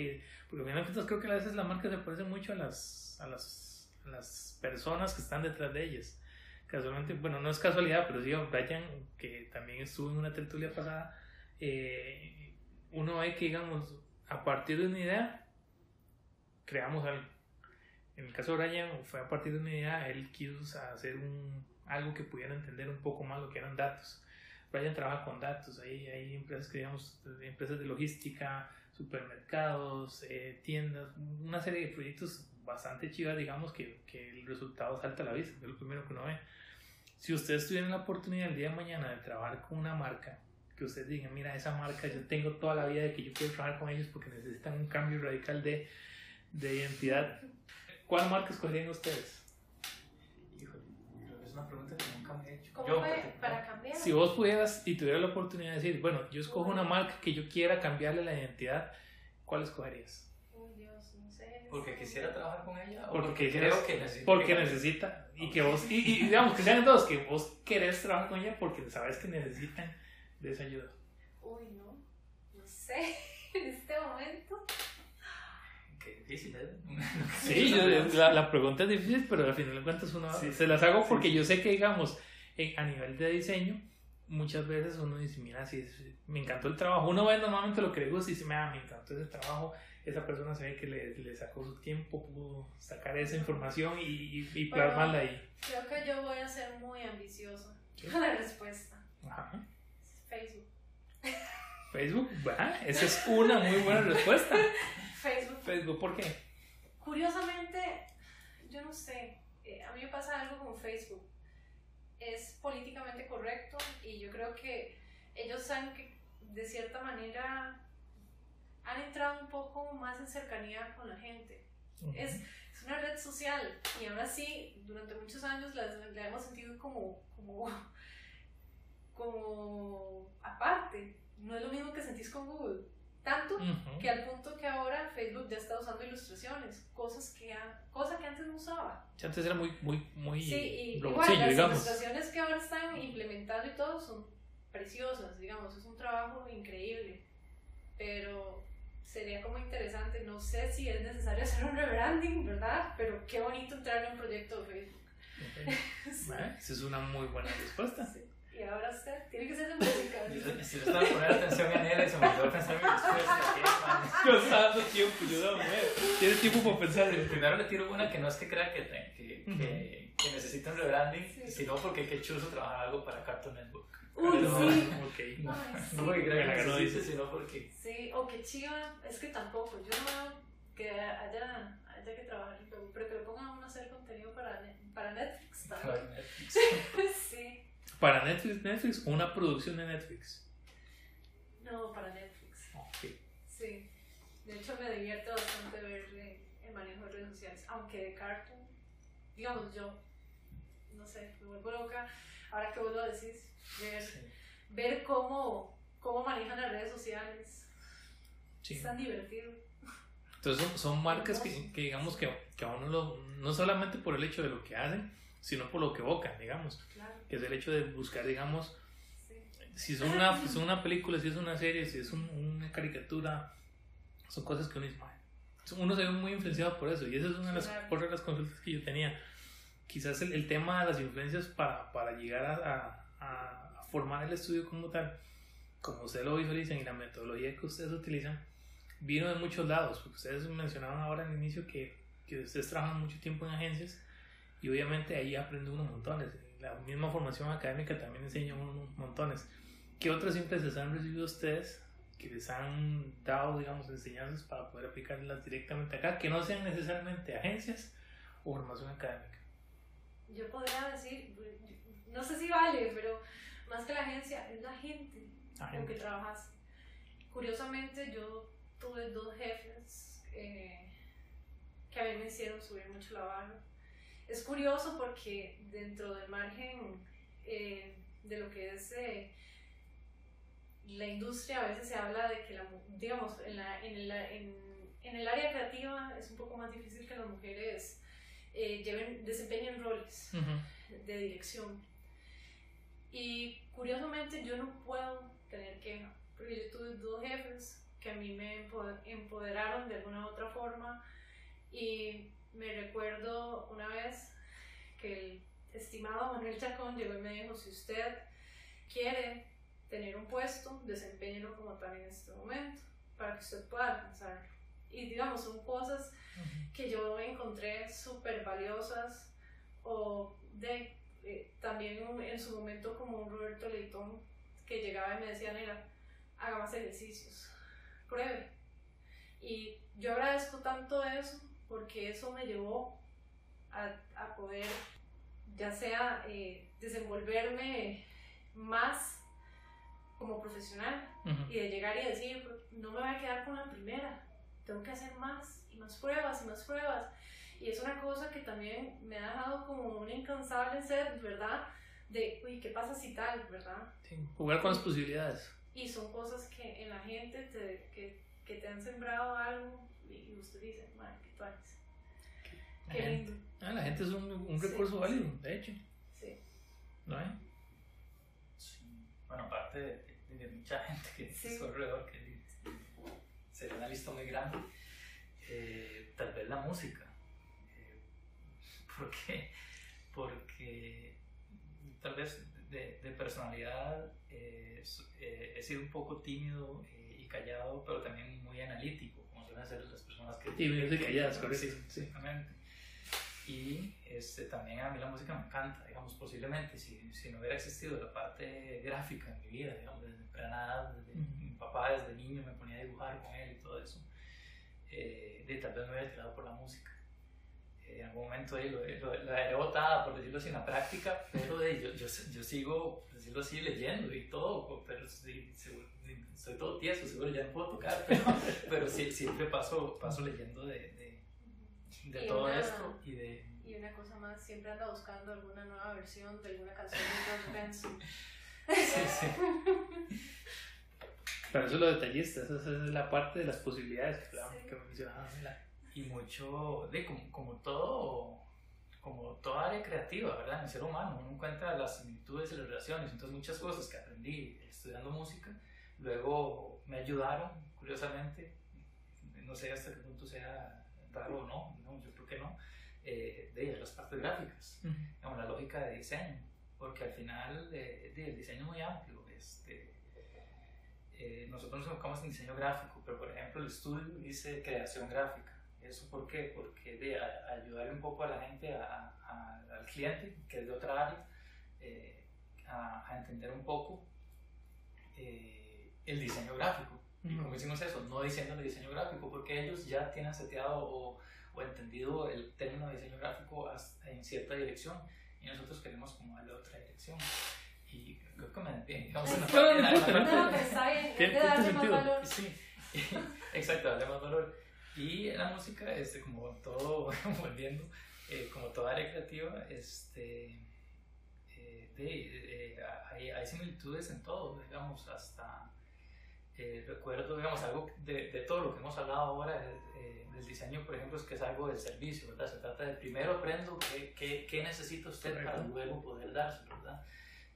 porque al final creo que a veces la marca se parece mucho a las, a las, a las personas que están detrás de ellas. Casualmente, bueno, no es casualidad, pero sí, Brian, que también estuvo en una tertulia pasada, eh, uno ve que, digamos, a partir de una idea, creamos algo en el caso de Brian fue a partir de una idea, él quiso hacer un, algo que pudiera entender un poco más lo que eran datos. Brian trabaja con datos, hay, hay empresas que digamos, empresas de logística, supermercados, eh, tiendas, una serie de proyectos bastante chivas, digamos, que, que, el resultado salta a la vista, es lo primero que uno ve. Si ustedes tuvieran la oportunidad el día de mañana de trabajar con una marca, que ustedes digan, mira, esa marca, yo tengo toda la vida de que yo quiero trabajar con ellos porque necesitan un cambio radical de, de identidad, ¿Cuál marca escogerían ustedes? Híjole, creo que es una pregunta que nunca me he hecho. ¿Cómo yo, fue para cambiar? Si vos pudieras y tuvieras la oportunidad de decir, bueno, yo escojo una marca que yo quiera cambiarle la identidad, ¿cuál escogerías? Uy, Dios, no sé. ¿Porque quisiera trabajar con ella? ¿O porque, creo que necesita. Porque necesita. Y que vos, y, y, digamos que sean todos, que vos querés trabajar con ella porque sabes que necesitan de esa ayuda. Uy, no, no sé, en este momento difícil, ¿eh? Sí, la, la, pregunta es difícil, pero al final de cuentas uno se las hago porque yo sé que, digamos, a nivel de diseño, muchas veces uno dice, mira, si me encantó el trabajo. Uno ve normalmente lo que le gusta y dice, mira, me encantó ese trabajo. Esa persona se ve que le, le sacó su tiempo, pudo sacar esa información y, y, plasmarla ahí. Creo que yo voy a ser muy ambiciosa con la respuesta. Ajá. Facebook. Facebook, esa es una muy buena respuesta. Facebook. Facebook, ¿por qué? Curiosamente, yo no sé, eh, a mí me pasa algo con Facebook. Es políticamente correcto y yo creo que ellos saben que de cierta manera han entrado un poco más en cercanía con la gente. es, es, una red social y ahora sí, durante muchos años la, la hemos sentido como, como, como aparte. No es lo mismo que sentís con Google tanto que al punto que ahora Facebook ya está usando ilustraciones, cosas que, cosa que antes no usaba. Antes era muy, muy, muy Sí, y igual las ilustraciones que ahora están implementando y todo son preciosas, digamos, es un trabajo increíble. Pero sería como interesante. No sé si es necesario hacer un rebranding, ¿verdad? Pero qué bonito entrar en un proyecto de Facebook. esa es una muy buena respuesta. Sí. Y ahora usted tiene que ser de música. Si le estaba poniendo atención a él se me olvidó pensar en mi respuesta. Yo estaba dando tiempo, yo daba Tiene tiempo para pensar. Primero le tiro una que no es que crea que, que, que, que necesita un rebranding, sino porque que chuzo trabajar algo para Cartoon Network. Uy, no, sí. Okay. No, no porque crea que lo dice, sino porque. Sí, o que chiva, es que tampoco. Yo no que haya, haya que trabajar, pero que lo pongan a uno a hacer contenido para, para Netflix también. Para Netflix. sí. ¿Para Netflix, Netflix o una producción de Netflix? No, para Netflix. Okay. Sí. De hecho, me divierte bastante ver el manejo de redes sociales, aunque de cartoon, digamos yo, no sé, me vuelvo loca. Ahora que vos lo decís, ver, ver cómo, cómo manejan las redes sociales. Sí. Es tan divertido. Entonces son, marcas que, que, digamos que, que a uno lo, no solamente por el hecho de lo que hacen, sino por lo que evocan, digamos. Que es el hecho de buscar, digamos, si es una, si una película, si es una serie, si es una caricatura, son cosas que uno dice, uno se ve muy influenciado por eso. Y esa es una de las, por las consultas que yo tenía. Quizás el, el tema de las influencias para, para llegar a, a, a, formar el estudio como tal, como ustedes lo visualizan y la metodología que ustedes utilizan, vino de muchos lados. Porque ustedes mencionaban ahora al inicio que, que ustedes trabajan mucho tiempo en agencias y obviamente ahí aprende unos montones. La misma formación académica también enseña unos montones. ¿Qué otras empresas han recibido ustedes que les han dado, digamos, enseñanzas para poder aplicarlas directamente acá, que no sean necesariamente agencias o formación académica? Yo podría decir, no sé si vale, pero más que la agencia, es la gente con que trabajas. Curiosamente, yo tuve dos jefes eh, que a mí me hicieron subir mucho la barra es curioso porque dentro del margen eh, de lo que es eh, la industria, a veces se habla de que, la, digamos, en, la, en, el, en, en, el área creativa es un poco más difícil que las mujeres eh, lleven, desempeñen roles de dirección. Y curiosamente yo no puedo tener queja, porque yo tuve dos jefes que a mí me empoderaron de alguna u otra forma y me recuerdo una vez que el estimado Manuel Chacón llegó y me dijo, si usted quiere tener un puesto, desempeñelo como tal en este momento, para que usted pueda alcanzarlo. Y digamos, son cosas que yo encontré súper valiosas, o de, eh, también en su momento como un Roberto Leitón, que llegaba y me decía, mira, haga más ejercicios, pruebe. Y yo agradezco tanto eso, porque eso me llevó a, a poder, ya sea eh, desenvolverme más como profesional y de llegar y decir, no me voy a quedar con la primera, tengo que hacer más y más pruebas y más pruebas. Y es una cosa que también me ha dejado como una incansable sed, ¿verdad? De, uy, ¿qué pasa si tal, verdad? jugar con las posibilidades. Y son cosas que en la gente te, que, que te han sembrado algo y usted dice, madre, ¿qué tú haces? Qué lindo. Ah, la gente es un, un recurso válido, de hecho. Sí. ¿No hay? Sí. Bueno, aparte de, de, mucha gente que sí. es alrededor, que sería una lista muy grande, eh, tal vez la música. Eh, ¿Por qué? Porque tal vez de, de personalidad eh, he sido un poco tímido y callado, pero también muy analítico, suelen ser las personas que... Y calladas, correcto. Sí, exactamente. Y este, también a mí la música me encanta, digamos, posiblemente si, si no hubiera existido la parte gráfica en mi vida, digamos, desde temprana desde, mi papá desde niño me ponía a dibujar con él y todo eso, eh, de, tal vez me hubiera tirado por la música. Eh, en algún momento eh, lo, lo, la he botada, por decirlo así, en la práctica, pero yo, yo, yo, sigo, por decirlo así, leyendo y todo, pero sí, soy todo tieso, seguro ya no puedo tocar, pero, pero sí, siempre paso, paso leyendo de de y todo una, esto y de... Y una cosa más, siempre anda buscando alguna nueva versión de alguna canción de Benson. Sí, sí. Pero eso es lo detallista, esa es la parte de las posibilidades que, sí. que mencionaba. Y mucho, de como, como todo como toda área creativa, ¿verdad? En el ser humano, uno encuentra las similitudes y las relaciones, entonces muchas cosas que aprendí estudiando música, luego me ayudaron, curiosamente, no sé hasta qué punto sea raro o no, no yo creo que no, eh, de las partes gráficas, la lógica de diseño, porque al final de, el diseño es muy amplio. Este, eh, nosotros nos enfocamos en diseño gráfico, pero por ejemplo el estudio dice creación gráfica. ¿Eso por qué? Porque de ayudar un poco a la gente, al cliente, que es de otra área, eh, a, entender un poco el diseño gráfico. ¿Y cómo hicimos eso? No diciendo el diseño gráfico, porque ellos ya tienen seteado o, o entendido el término de diseño gráfico en cierta dirección y nosotros queremos como darle otra dirección. Y creo que me bien, digamos, no, no, está bien, darle más valor. Sí, exacto, darle más valor. Y la música, este, como todo, volviendo, eh, como toda área creativa, este, eh, de, eh, hay, hay similitudes en todo, digamos, hasta eh, recuerdo, digamos, algo de, de, todo lo que hemos hablado ahora eh, del diseño, por ejemplo, es que es algo del servicio, ¿verdad? Se trata de primero aprendo qué, qué, qué necesita usted para luego poder dárselo, ¿verdad?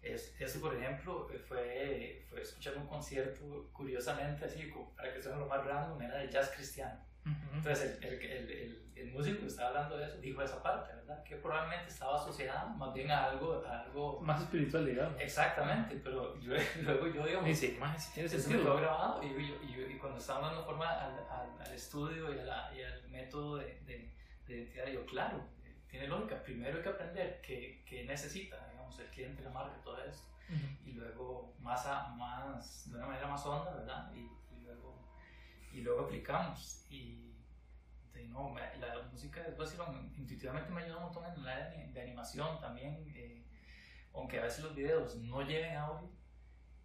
Es, eso, por ejemplo, eh, fue, fue escuchar un concierto, curiosamente, así, para que sea lo más random, era de jazz cristiano. Entonces, el, el, el, el, músico que estaba hablando de eso dijo esa parte, ¿verdad? Que probablemente estaba asociada más bien a algo, algo más espiritual, digamos. Exactamente, pero yo, luego yo, digo, sí, más si tiene sentido. lo grabado y, y, y, cuando estaba dando forma al, al, estudio y, y, al método de, de, de, identidad, yo, claro, tiene lógica. Primero hay que aprender qué, qué necesita, digamos, el cliente, la marca, todo esto. Y luego, más, a, más, de una manera más honda, ¿verdad? Y, y luego aplicamos. Y no, la música, después intuitivamente me ayuda un montón en la de, de animación también, eh, aunque a veces los videos no lleven audio,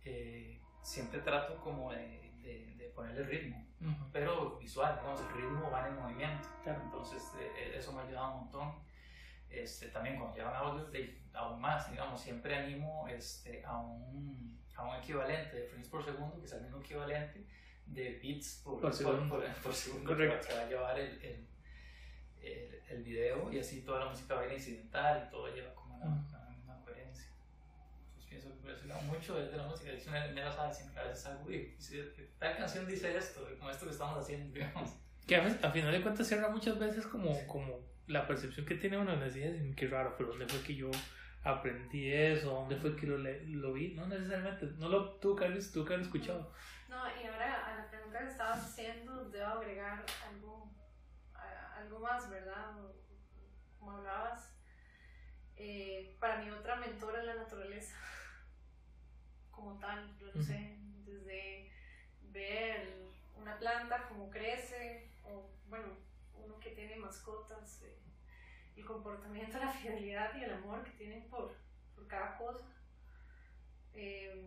eh, siempre trato como de, de, ponerle ritmo, pero visual, digamos, el ritmo va en movimiento, entonces eh, eso me ayuda un montón. Este, también cuando llevan audio, aún más, digamos, siempre animo este, a, un, a un equivalente de frames por segundo, que sea el mismo equivalente, de bits por, por segundo, por, segundo que, va a llevar el, el, el, video y así toda la música va a ir incidental y todo lleva como una, una, coherencia. Entonces pienso que impresiona mucho desde la música. De hecho, me, la sabe siempre a veces algo y tal canción dice esto, como esto que estamos haciendo, digamos. Que a, veces, a final de cuentas cierra muchas veces como, como la percepción que tiene uno de las ideas, qué raro, pero ¿dónde fue que yo aprendí eso? ¿Dónde fue que lo, lo vi? No necesariamente, no lo tuve que haber, tuve que haber escuchado. No, y ahora que estabas haciendo, debo agregar algo, algo más, ¿verdad? Como hablabas, eh, para mí otra mentora es la naturaleza, como tal, yo no sé, desde ver una planta como crece, o bueno, uno que tiene mascotas, eh, el comportamiento, la fidelidad y el amor que tienen por, por cada cosa. Eh,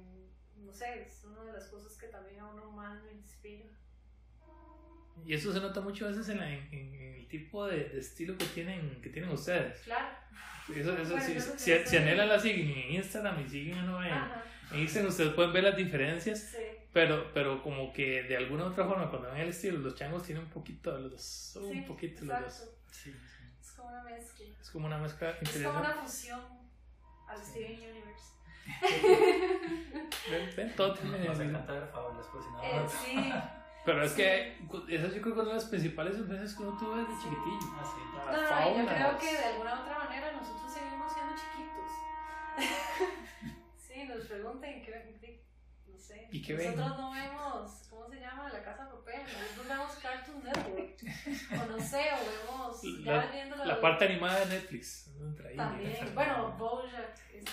no sé, es una de las cosas que también a uno más me inspira. Y eso se nota mucho a veces en, en, el tipo de, de, estilo que tienen, que tienen ustedes. Claro. Eso, eso, si, si, si, Anela la siguen en Instagram y siguen en, en, Instagram, ustedes pueden ver las diferencias. Sí. Pero, pero como que de alguna u otra forma, cuando ven el estilo, los changos tienen un poquito los dos. Sí, un poquito los dos. Sí, Es como una mezcla. Es como una mezcla Es como una fusión al Steven Universe ven, ven, todo tiene. Nos encanta ver fábulas, pues si no. Eh, sí. Pero es que esas yo creo que son las principales influencias que uno tuvo desde chiquitillo. Así, ah, no, fábulas. yo creo que de alguna otra manera nosotros seguimos siendo chiquitos. sí, nos pregunten qué, no sé. ¿Y qué nosotros no vemos, ¿cómo se llama? La Casa Papel. Nosotros vemos Cartoon Network. o no sé, o vemos. La, viendo la, la parte animada de Netflix. También. Bueno, Bojack. Es,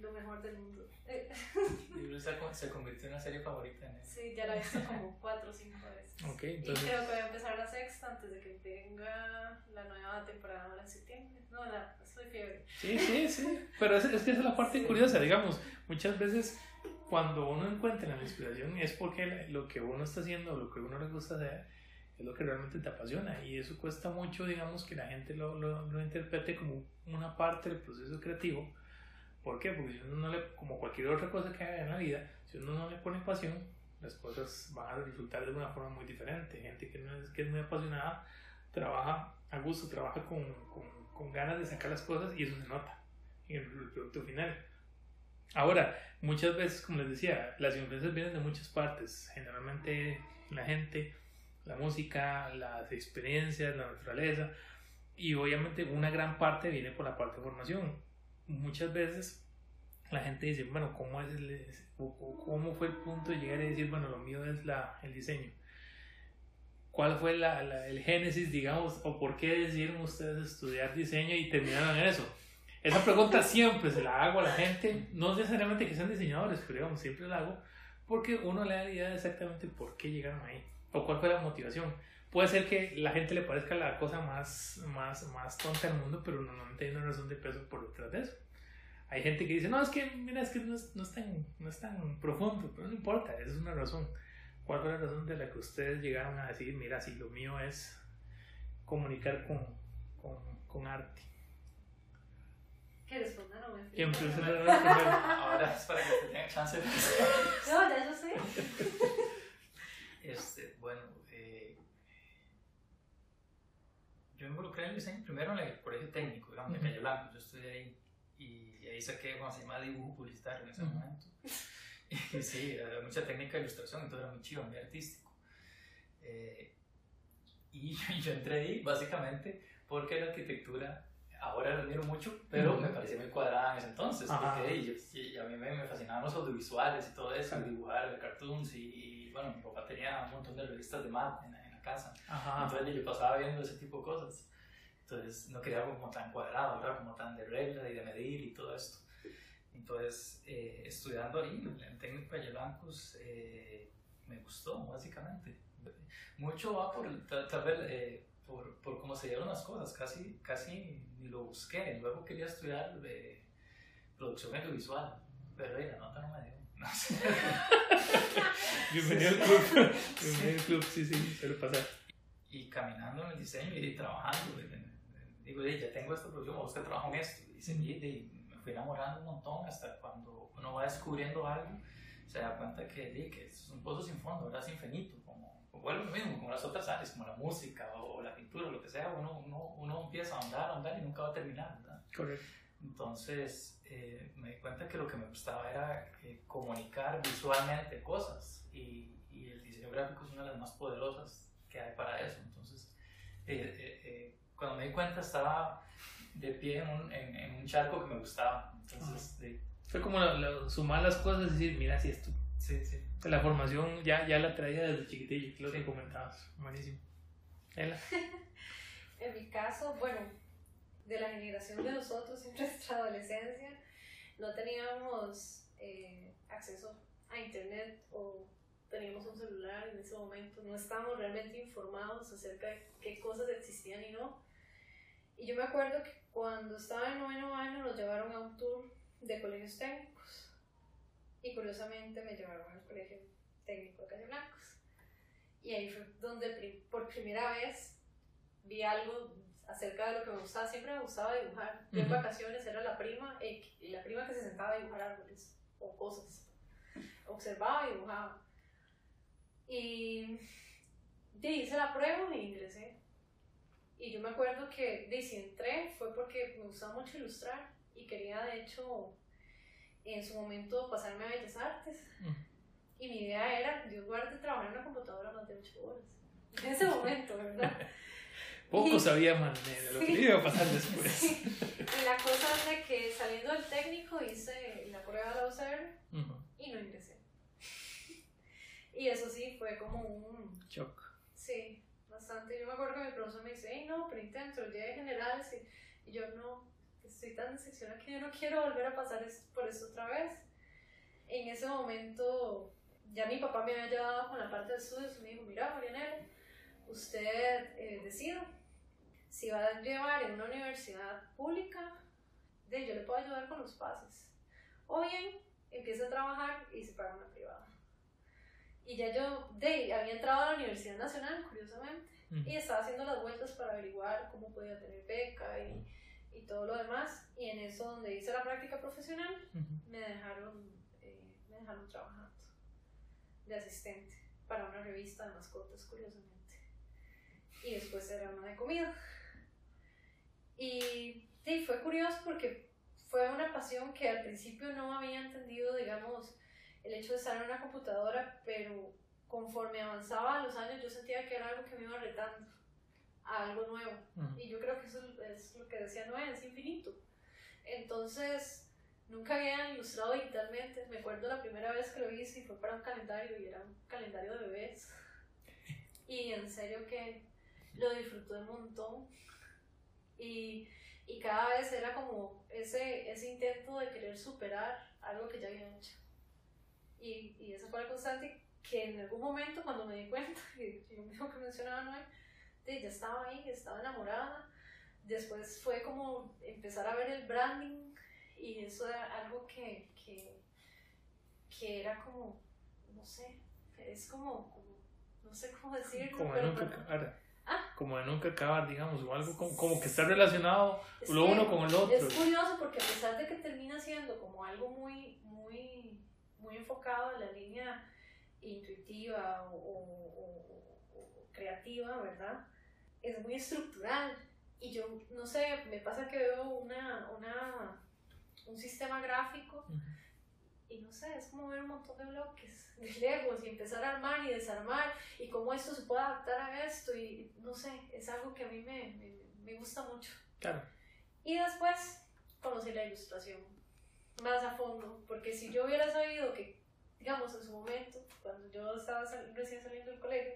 lo mejor del mundo. se convirtió en una serie favorita en él. Sí, ya la he visto como cuatro o cinco veces. Okay, entonces... Y creo que voy a empezar la sexta antes de que venga la nueva temporada ahora en septiembre. No, la, estoy fiebre. Sí, sí, sí. Pero es, es que esa es la parte curiosa, digamos. Muchas veces cuando uno encuentra la inspiración es porque lo que uno está haciendo, lo que uno le gusta hacer, es lo que realmente te apasiona. Y eso cuesta mucho, digamos, que la gente lo, lo, lo interprete como una parte del proceso creativo ¿Por qué? Porque si uno no le, como cualquier otra cosa que haga en la vida, si uno no le pone pasión, las cosas van a resultar de una forma muy diferente. Gente que, no es, que es muy apasionada trabaja a gusto, trabaja con, con, con ganas de sacar las cosas y eso se nota en el, producto final. Ahora, muchas veces, como les decía, las influencias vienen de muchas partes. Generalmente la gente la música, las experiencias, la naturaleza y obviamente una gran parte viene por la parte de formación. Muchas veces la gente dice, bueno, ¿cómo, es el, cómo fue el punto de llegar y decir, bueno, lo mío es la, el diseño? ¿Cuál fue la, el génesis, digamos, o por qué decidieron ustedes estudiar diseño y terminaron en eso? Esa pregunta siempre se la hago a la gente, no necesariamente que sean diseñadores, pero digamos, siempre la hago porque uno le da idea de exactamente por qué llegaron ahí o cuál fue la motivación. Puede ser que la gente le parezca la cosa más, más, más tonta del mundo, pero normalmente hay una razón de peso por detrás de eso. Hay gente que dice, no, es que, mira, es que no es, no es, tan, no es tan profundo, pero no importa, esa es una razón. ¿Cuál fue la razón de la que ustedes llegaron a decir, mira, si lo mío es comunicar con, con, con arte? Que respondan o me ¿Quién Ahora es para que te tengan chance de No, ya yo sé. Este, bueno, eh, yo me involucré en el diseño primero en el colegio técnico, digamos, de Calle Blanco. Yo estudié ahí y ahí saqué, bueno, se llama dibujo publicitario en ese momento. Y sí, había mucha técnica de ilustración, entonces era muy chido, muy artístico. Eh, y yo entré ahí básicamente porque la arquitectura ahora la admiro mucho, pero me parecía muy cuadrada en ese entonces, porque y, a mí me, me, fascinaban los audiovisuales y todo eso, dibujar cartoons y, bueno, mi papá tenía un montón de revistas de MAD en, casa, entonces yo pasaba viendo ese tipo de cosas, entonces no quería algo como tan cuadrado, era como tan de regla y de medir y todo esto. Entonces, eh, estudiando ahí en técnico de Blancos, eh, me gustó básicamente. Mucho va por tal vez eh, por, por, cómo se dieron las cosas, casi, casi ni lo busqué. Luego quería estudiar de producción audiovisual, pero la nota no me dio. No sé. Bienvenido al club. Bienvenido al club, sí, sí, suele pasar. Y caminando en el diseño y trabajando, digo, ya tengo esta producción, o usted trabaja en esto. Y, me fui enamorando un montón hasta cuando uno va descubriendo algo, se da cuenta que, que es un pozo sin fondo, ¿verdad? es infinito vuelve lo mismo, como las otras áreas, como la música o, la pintura o lo que sea, uno, uno, uno, empieza a andar, a andar y nunca va a terminar, ¿verdad? Correcto. Entonces eh, me di cuenta que lo que me gustaba era eh, comunicar visualmente cosas y, y, el diseño gráfico es una de las más poderosas que hay para eso. Entonces, eh, cuando me di cuenta estaba de pie en un, en, un charco que me gustaba. Entonces, fue como sumar las cosas y decir, mira, si esto. Sí, sí la formación ya, ya la traía desde chiquitillo, lo que comentabas. Buenísimo. En mi caso, bueno, de la generación de nosotros en nuestra adolescencia, no teníamos eh, acceso a internet o teníamos un celular en ese momento, no estábamos realmente informados acerca de qué cosas existían y no. Y yo me acuerdo que cuando estaba en noveno año nos llevaron a un tour de colegios técnicos y curiosamente me llevaron al colegio técnico de Calle Blancos. Y ahí fue donde por primera vez vi algo acerca de lo que me gustaba. Siempre me gustaba dibujar. Yo en vacaciones era la prima, y la prima que se sentaba a dibujar árboles o cosas. Observaba y dibujaba. Y hice la prueba y ingresé. Y yo me acuerdo que si entré fue porque me gustaba mucho ilustrar y quería de hecho en su momento pasarme a Bellas Artes. Mm. Y mi idea era, Dios guarde, trabajar en una computadora más de 8 horas. En ese momento, ¿verdad? Poco sabía más de lo que iba a pasar después. Y la cosa es de que saliendo del técnico hice la prueba de la UCR y no ingresé. Y eso sí fue como un... Shock. Sí, bastante. Yo me acuerdo que mi profesor me dice, hey, no, pero intento, día de generales. Y yo no, estoy tan decepcionada que yo no quiero volver a pasar por esto otra vez. En ese momento ya mi papá me había llevado con la parte de estudios y me dijo, mira, Marianela, usted eh, decida si va a llevar en una universidad pública, de, yo le puedo ayudar con los pases. O bien, empieza a trabajar y se paga una privada. Y ya yo de, había entrado a la Universidad Nacional, curiosamente, y estaba haciendo las vueltas para averiguar cómo podía tener beca y y todo lo demás. Y en eso donde hice la práctica profesional, me, dejaron, eh, me dejaron trabajando de asistente para una revista de mascotas, curiosamente. Y después era una de comida. Y sí, fue curioso porque fue una pasión que al principio no había entendido, digamos, el hecho de estar en una computadora, pero conforme avanzaba los años yo sentía que era algo que me iba retando a algo nuevo. Y yo creo que eso es lo que decía Noé, es infinito. Entonces, nunca había ilustrado digitalmente. Me acuerdo la primera vez que lo hice y fue para un calendario y era un calendario de bebés. Y en serio que lo disfruté un montón. Y, y cada vez era como ese, ese intento de querer superar algo que ya había hecho. Y, y esa fue la constante que en algún momento cuando me di cuenta, y lo mismo que mencionaba Noé, ya estaba ahí, estaba enamorada. Después fue como empezar a ver el branding y eso era algo que, que, que era como, no sé, es como, como no sé cómo decirlo. Como nunca acabar. Como de nunca acabar, digamos, o algo como, como que está relacionado lo uno con el otro. Es curioso porque a pesar de que termina siendo como algo muy, muy, muy enfocado en la línea intuitiva o, o creativa, ¿verdad? es muy estructural. Y yo, no sé, me pasa que veo una, una, un sistema gráfico y no sé, es como ver un montón de bloques, de legos y empezar a armar y desarmar y cómo esto se puede adaptar a esto y no sé, es algo que a mí me, me, me gusta mucho. Claro. Y después conocí la ilustración más a fondo, porque si yo hubiera sabido que, digamos, en su momento, cuando yo estaba recién saliendo del colegio,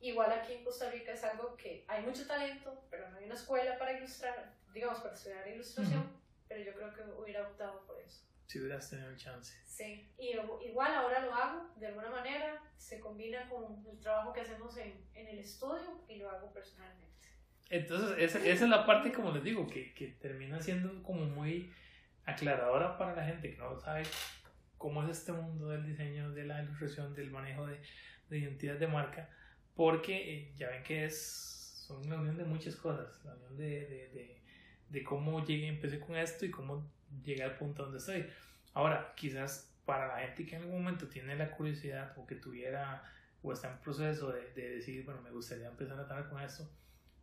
Igual aquí en Costa Rica es algo que hay mucho talento, pero no hay una escuela para ilustrar, digamos, para estudiar ilustración, pero yo creo que hubiera optado por eso. Si hubieras tenido el chance. Sí, y igual ahora lo hago de alguna manera, se combina con el trabajo que hacemos en, en el estudio y lo hago personalmente. Entonces, esa, esa es la parte, como les digo, que, que termina siendo como muy aclaradora para la gente que no sabe cómo es este mundo del diseño, de la ilustración, del manejo de, de identidad de marca porque eh, ya ven que es son la unión de muchas cosas, la unión de, de, de, cómo llegué, empecé con esto y cómo llegué al punto donde estoy. Ahora, quizás para la gente que en algún momento tiene la curiosidad o que tuviera o está en proceso de, de decir, bueno, me gustaría empezar a trabajar con esto,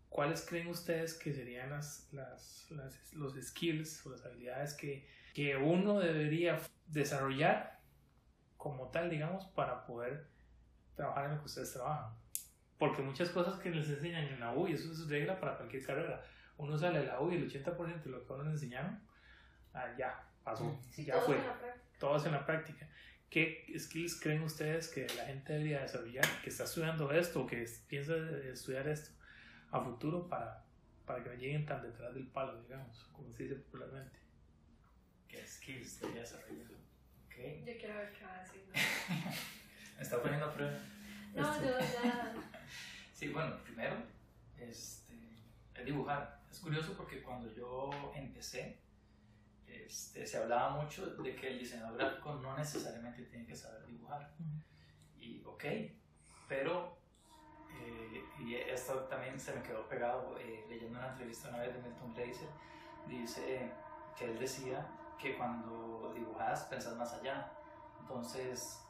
¿cuáles creen ustedes que serían las, las, las, los skills o las habilidades que, que uno debería desarrollar como tal, digamos, para poder trabajar en lo que ustedes trabajan? Porque muchas cosas que les enseñan en la U, y eso es regla para cualquier carrera, uno sale de la U y el 80% de lo que uno les enseñaron, ah, ya, pasó, ya fue. Todo es en la práctica. ¿Qué skills creen ustedes que la gente debería desarrollar, que está estudiando esto o que piensa estudiar esto a futuro para, para que no lleguen tan detrás del palo, digamos, como se dice popularmente? ¿Qué skills debería desarrollar? Okay. Yo quiero ver qué va a decir. Me está poniendo a prueba. No, este. yo ya. Sí, bueno, primero, este, es dibujar. Es curioso porque cuando yo empecé, este, se hablaba mucho de que el diseñador gráfico no necesariamente tiene que saber dibujar. Y ok, pero, eh, y esto también se me quedó pegado eh, leyendo una entrevista una vez de Milton Glaser, dice que él decía que cuando dibujas pensas más allá. Entonces,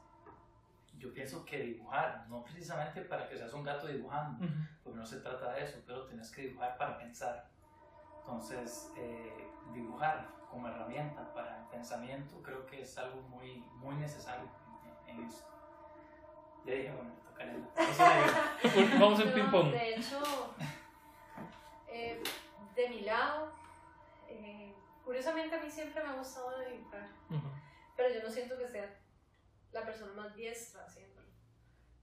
yo pienso que dibujar, no precisamente para que seas un gato dibujando, porque no se trata de eso, pero tienes que dibujar para pensar. Entonces, eh, dibujar como herramienta para el pensamiento creo que es algo muy, muy necesario en, esto. Ya dije, bueno, toca el... Vamos en ping-pong. De hecho, eh, de mi lado, eh, curiosamente a mí siempre me ha gustado dibujar, pero yo no siento que sea la persona más diestra haciéndolo.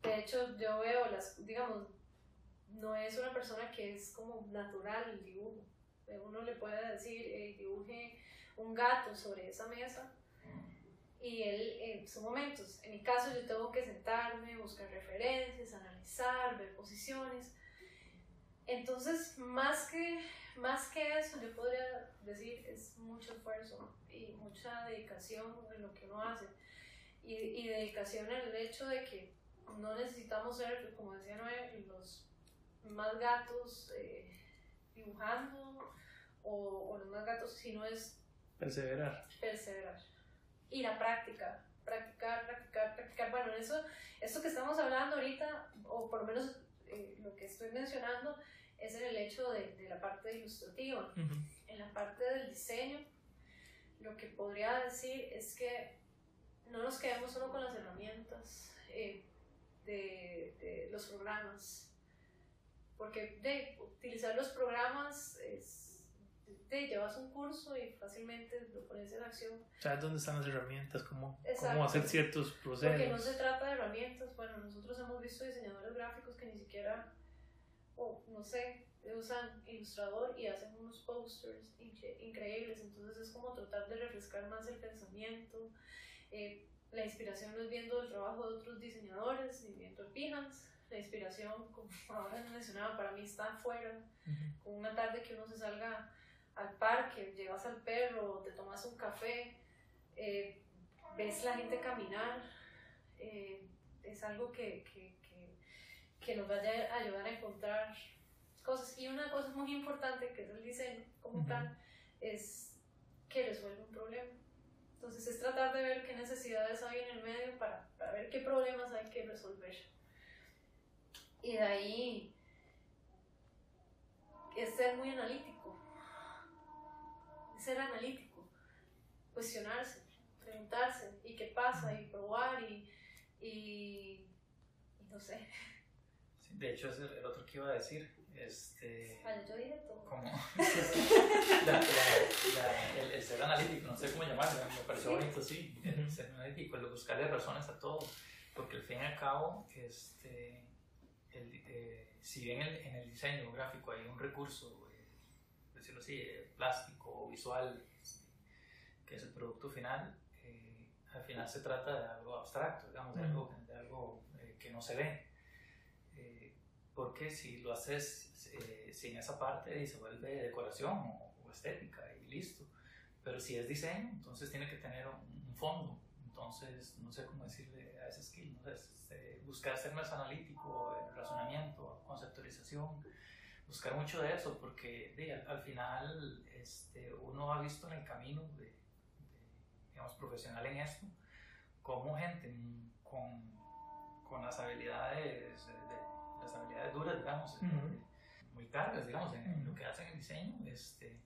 De hecho, yo veo las, digamos, no es una persona que es como natural el dibujo. Uno le puede decir, dibuje un gato sobre esa mesa y él en sus momentos, en mi caso yo tengo que sentarme, buscar referencias, analizar, ver posiciones. Entonces, más que, más que eso, yo podría decir, es mucho esfuerzo y mucha dedicación en lo que uno hace y, y dedicación en el hecho de que no necesitamos ser, como decía Noé, los más gatos eh, dibujando o, o, los más gatos, sino es perseverar. Perseverar. Y la práctica, practicar, practicar, practicar. Bueno, eso, esto que estamos hablando ahorita, o por lo menos eh, lo que estoy mencionando, es en el hecho de, de la parte ilustrativa. En la parte del diseño, lo que podría decir es que no nos quedemos solo con las herramientas. Eh, los programas. Porque de utilizar los programas es, de, llevas un curso y fácilmente lo pones en acción. ¿Sabes dónde están las herramientas? ¿Cómo, cómo hacer ciertos procesos? Porque no se trata de herramientas. Bueno, nosotros hemos visto diseñadores gráficos que ni siquiera, o no sé, usan Ilustrador y hacen unos posters increíbles. Entonces es como tratar de refrescar más el pensamiento. Eh, la inspiración no es viendo el trabajo de otros diseñadores ni viendo el Behance. La inspiración, como ahora mencionaba, para mí está afuera. Con una tarde que uno se salga al parque, llevas al perro, te tomas un café, eh, ves la gente caminar. Eh, es algo que, que, que, que nos va a ayudar a encontrar cosas. Y una cosa muy importante, que es el diseño como tal, es que resuelve un problema. Entonces es tratar de ver qué necesidades hay en el medio para, para ver qué problemas hay que resolver. Y de ahí es ser muy analítico. ser analítico. Cuestionarse, preguntarse, ¿y qué pasa? Y probar y, y, y no sé. de hecho, es el otro que iba a decir este, yo dije todo. Como, el, ser analítico, no sé cómo llamarlo, me pareció bonito, sí. El ser analítico, el buscarle razones a todo. Porque al fin y al cabo, este, el, eh, si bien el, en el diseño gráfico hay un recurso, eh, decirlo así, eh, plástico o visual, este, que es el producto final, al final se trata de algo abstracto, digamos, de algo, de algo que no se ve porque si lo haces eh, sin esa parte se vuelve decoración o, estética y listo. Pero si es diseño, entonces tiene que tener un, fondo. Entonces, no sé cómo decirle a ese skill, ¿no? Este, buscar ser más analítico, el razonamiento, conceptualización, buscar mucho de eso, porque al, final este, uno ha visto en el camino de, digamos, profesional en esto, como gente con, con las habilidades de las habilidades duras, digamos, muy cargas, digamos, en, lo que hacen en diseño, este,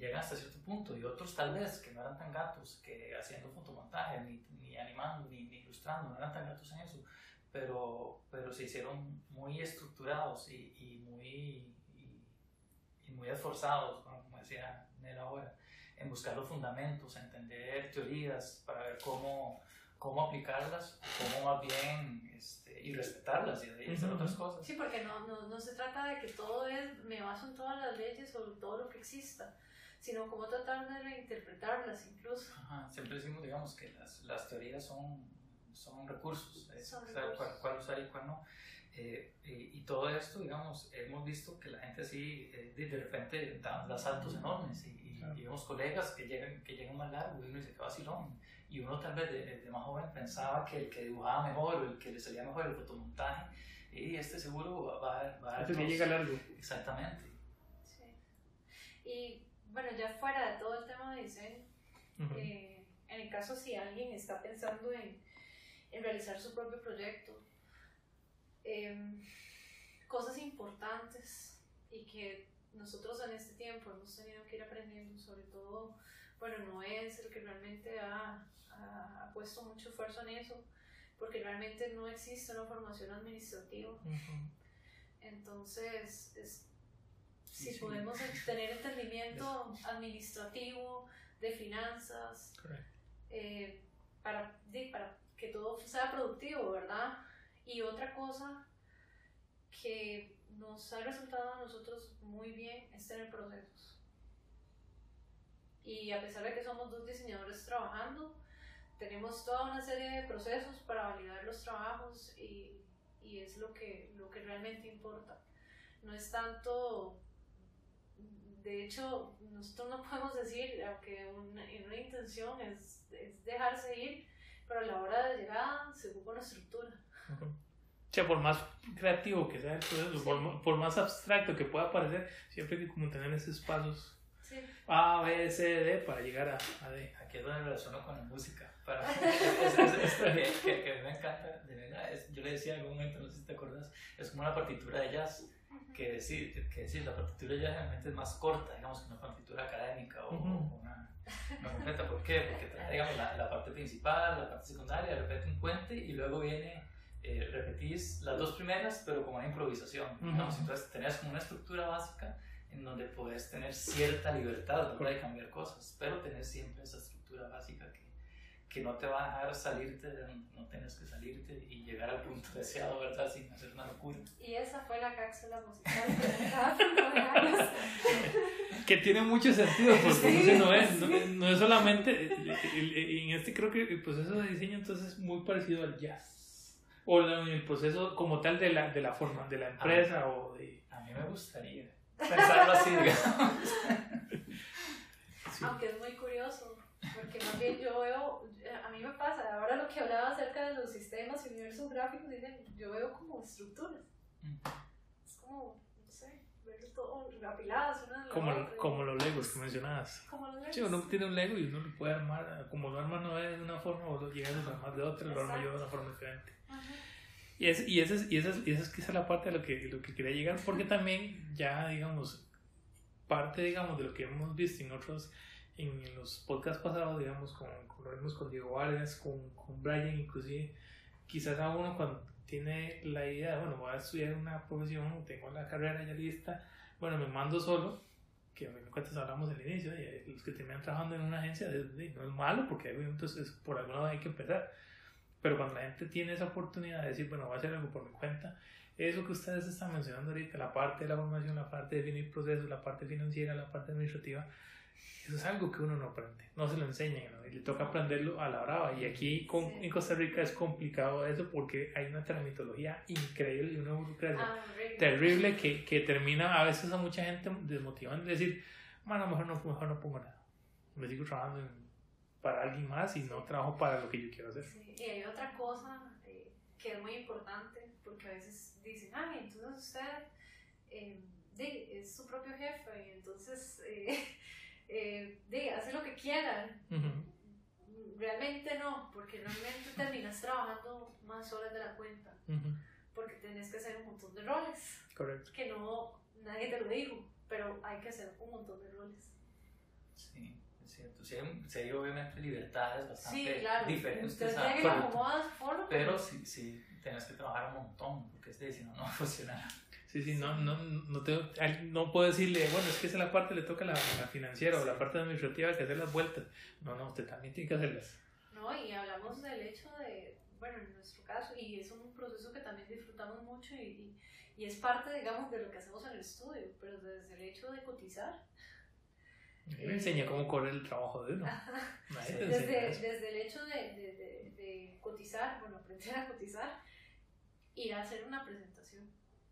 llegan hasta cierto punto y otros tal vez que no eran tan gatos, que haciendo fotomontaje, ni, ni animando, ni, ni, ilustrando, no eran tan gatos en eso, pero, pero se hicieron muy estructurados y, y muy, y, muy esforzados, como decía Nel ahora, en buscar los fundamentos, entender teorías para ver cómo cómo aplicarlas, cómo más bien este, y respetarlas y, hacer otras cosas. Sí, porque no, no, no, se trata de que todo es, me baso en todas las leyes o todo lo que exista, sino cómo tratar de reinterpretarlas incluso. Ajá, siempre decimos, digamos, que las, las teorías son, son recursos, saber cuál, usar y cuál no. Eh, y, todo esto, digamos, hemos visto que la gente así eh, de, repente da, saltos enormes y, y, vemos colegas que llegan, que llegan más largo y uno dice que vacilón y uno tal vez de, más joven pensaba que el que dibujaba mejor o el que le salía mejor el fotomontaje, y este seguro va, a va a que llega largo. Exactamente. Sí. Y bueno, ya fuera de todo el tema de diseño, eh, en el caso si alguien está pensando en, en realizar su propio proyecto, em, cosas importantes y que nosotros en este tiempo hemos tenido que ir aprendiendo, sobre todo, bueno, no es el que realmente ha ha, puesto mucho esfuerzo en eso, porque realmente no existe una formación administrativa. Entonces, es, si podemos tener entendimiento administrativo, de finanzas, eh, para, para que todo sea productivo, ¿verdad? Y otra cosa que nos ha resultado a nosotros muy bien es tener procesos. Y a pesar de que somos dos diseñadores trabajando, tenemos toda una serie de procesos para validar los trabajos y, y es lo que, lo que realmente importa. No es tanto, de hecho, nosotros no podemos decir, aunque una, una intención es, es, dejarse ir, pero a la hora de llegada se ocupa una estructura. O sea, por más creativo que sea el proceso, por, por, más abstracto que pueda parecer, siempre hay que como tener esos pasos A, B, C, D para llegar a, a D. Aquí es donde relaciono con la música es, que, que, me encanta, de verdad. yo le decía en algún momento, no sé si te acuerdas, es como una partitura de jazz. Que decir, que decir, la partitura jazz realmente es más corta, digamos, que una partitura académica o, una, una, completa. ¿Por qué? Porque trae, digamos, la, la, parte principal, la parte secundaria, de repente un puente y luego viene eh, repetís las dos primeras, pero como una improvisación. Entonces tenés como una estructura básica en donde puedes tener cierta libertad de cambiar cosas, pero tenés siempre esa estructura básica que, que no te va a dejar salirte de donde no tienes que salirte y llegar al punto deseado, ¿verdad? Sin hacer una locura. Y esa fue la cápsula musical que tiene mucho sentido, porque no, es, no, es solamente, en este creo que el proceso de diseño entonces es muy parecido al jazz. O el proceso como tal de la, de la forma, de la empresa o de... A mí me gustaría pensarlo así, digamos. Aunque es muy curioso, porque más bien yo veo, a mí me pasa, ahora lo que hablaba acerca de los sistemas y universos gráficos, dicen, yo veo como estructuras. Es como, no sé, verlo todo apiladas una como, como los legos que mencionabas. Como los legos. Sí, uno tiene un lego y uno lo puede armar, como lo arma no de una forma o lo llega a armar de otra, lo armo yo de una forma diferente. Y, es, y, esa es, y, esa es, y esa es quizá la parte de lo que, lo que quería llegar, porque también ya, digamos, parte, digamos, de lo que hemos visto en otros, en los podcasts pasados, digamos, con, con lo vimos con Diego Vargas, con, con Brian, inclusive, quizás a uno cuando tiene la idea, bueno, voy a estudiar una profesión, tengo la carrera ya lista, bueno, me mando solo, que a mí me cuentas hablamos al inicio, y los que terminan trabajando en una agencia, no es malo, porque entonces por algún lado hay que empezar. Pero cuando la gente tiene esa oportunidad de decir, bueno, voy a hacer algo por mi cuenta, eso que ustedes están mencionando ahorita, la parte de la formación, la parte de definir procesos, la parte financiera, la parte administrativa, eso es algo que uno no aprende, no se lo enseñan, y le toca aprenderlo a la brava. Y aquí con, en Costa Rica es complicado eso porque hay una tramitología increíble y una burocracia ah, terrible que, que, termina a veces a mucha gente desmotivando y decir, bueno, mejor no, mejor no pongo nada, me sigo trabajando en para alguien más y no trabajo para lo que yo quiero hacer. Sí, y hay otra cosa eh, que es muy importante, porque a veces dicen, ah, entonces usted eh, es su propio jefe, y entonces eh, eh hace lo que quiera. Realmente no, porque realmente terminas trabajando más horas de la cuenta, porque tenés que hacer un montón de roles. Correcto. Que no, nadie te lo dijo, pero hay que hacer un montón de roles. Sí. ¿cierto? Sí, hay, obviamente libertades bastante sí, claro. diferentes. Usted tiene que foro, pero sí, sí, tienes que trabajar un montón, porque es si no, no va a funcionar. Sí, sí, no, no, no, tengo, no puedo decirle, bueno, es que esa es la parte le toca a la, la financiera o la parte administrativa que hacer las vueltas. No, no, usted también tiene que hacerlas. No, y hablamos del hecho de, bueno, en nuestro caso, y es un proceso que también disfrutamos mucho y, y, y es parte, digamos, de lo que hacemos en el estudio, pero desde el hecho de cotizar, me enseña cómo correr el trabajo de uno. desde, desde, el hecho de, de, de, cotizar, bueno, aprender a cotizar, ir a hacer una presentación.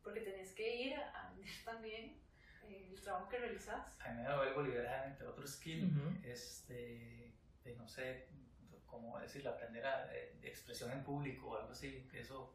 Porque tenés que ir a vender también eh, el trabajo que realizás. A mí me da algo ligeramente otro skill, es de, no sé, cómo decir, aprender a, de, expresión en público o algo así. Que eso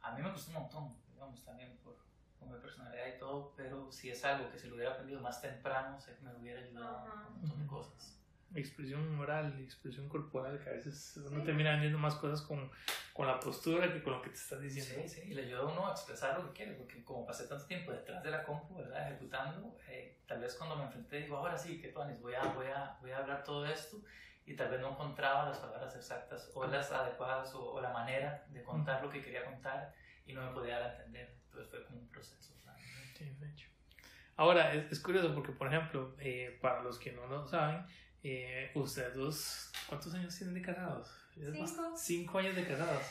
a mí me costó un montón, digamos, también por como de personalidad y todo, pero si es algo que si lo hubiera aprendido más temprano, sé que me hubiera ayudado a un montón de cosas. Expresión moral, expresión corporal, que a veces uno termina viendo más cosas con, con, la postura que con lo que te estás diciendo. Sí, sí, y le ayuda a uno a expresar lo que quiere, porque como pasé tanto tiempo detrás de la compu, ¿verdad? Ejecutando, eh, tal vez cuando me enfrenté digo, ahora sí, qué planes, voy a, voy, a, voy a hablar todo esto, y tal vez no encontraba las palabras exactas o las adecuadas o, o la manera de contar lo que quería contar y no me podía dar a entender. Entonces fue como un proceso. Sí, de hecho. Ahora, es, curioso porque, por ejemplo, eh, para los que no lo saben, eh, ustedes dos, ¿cuántos años tienen de casados? Cinco. Cinco años de casados.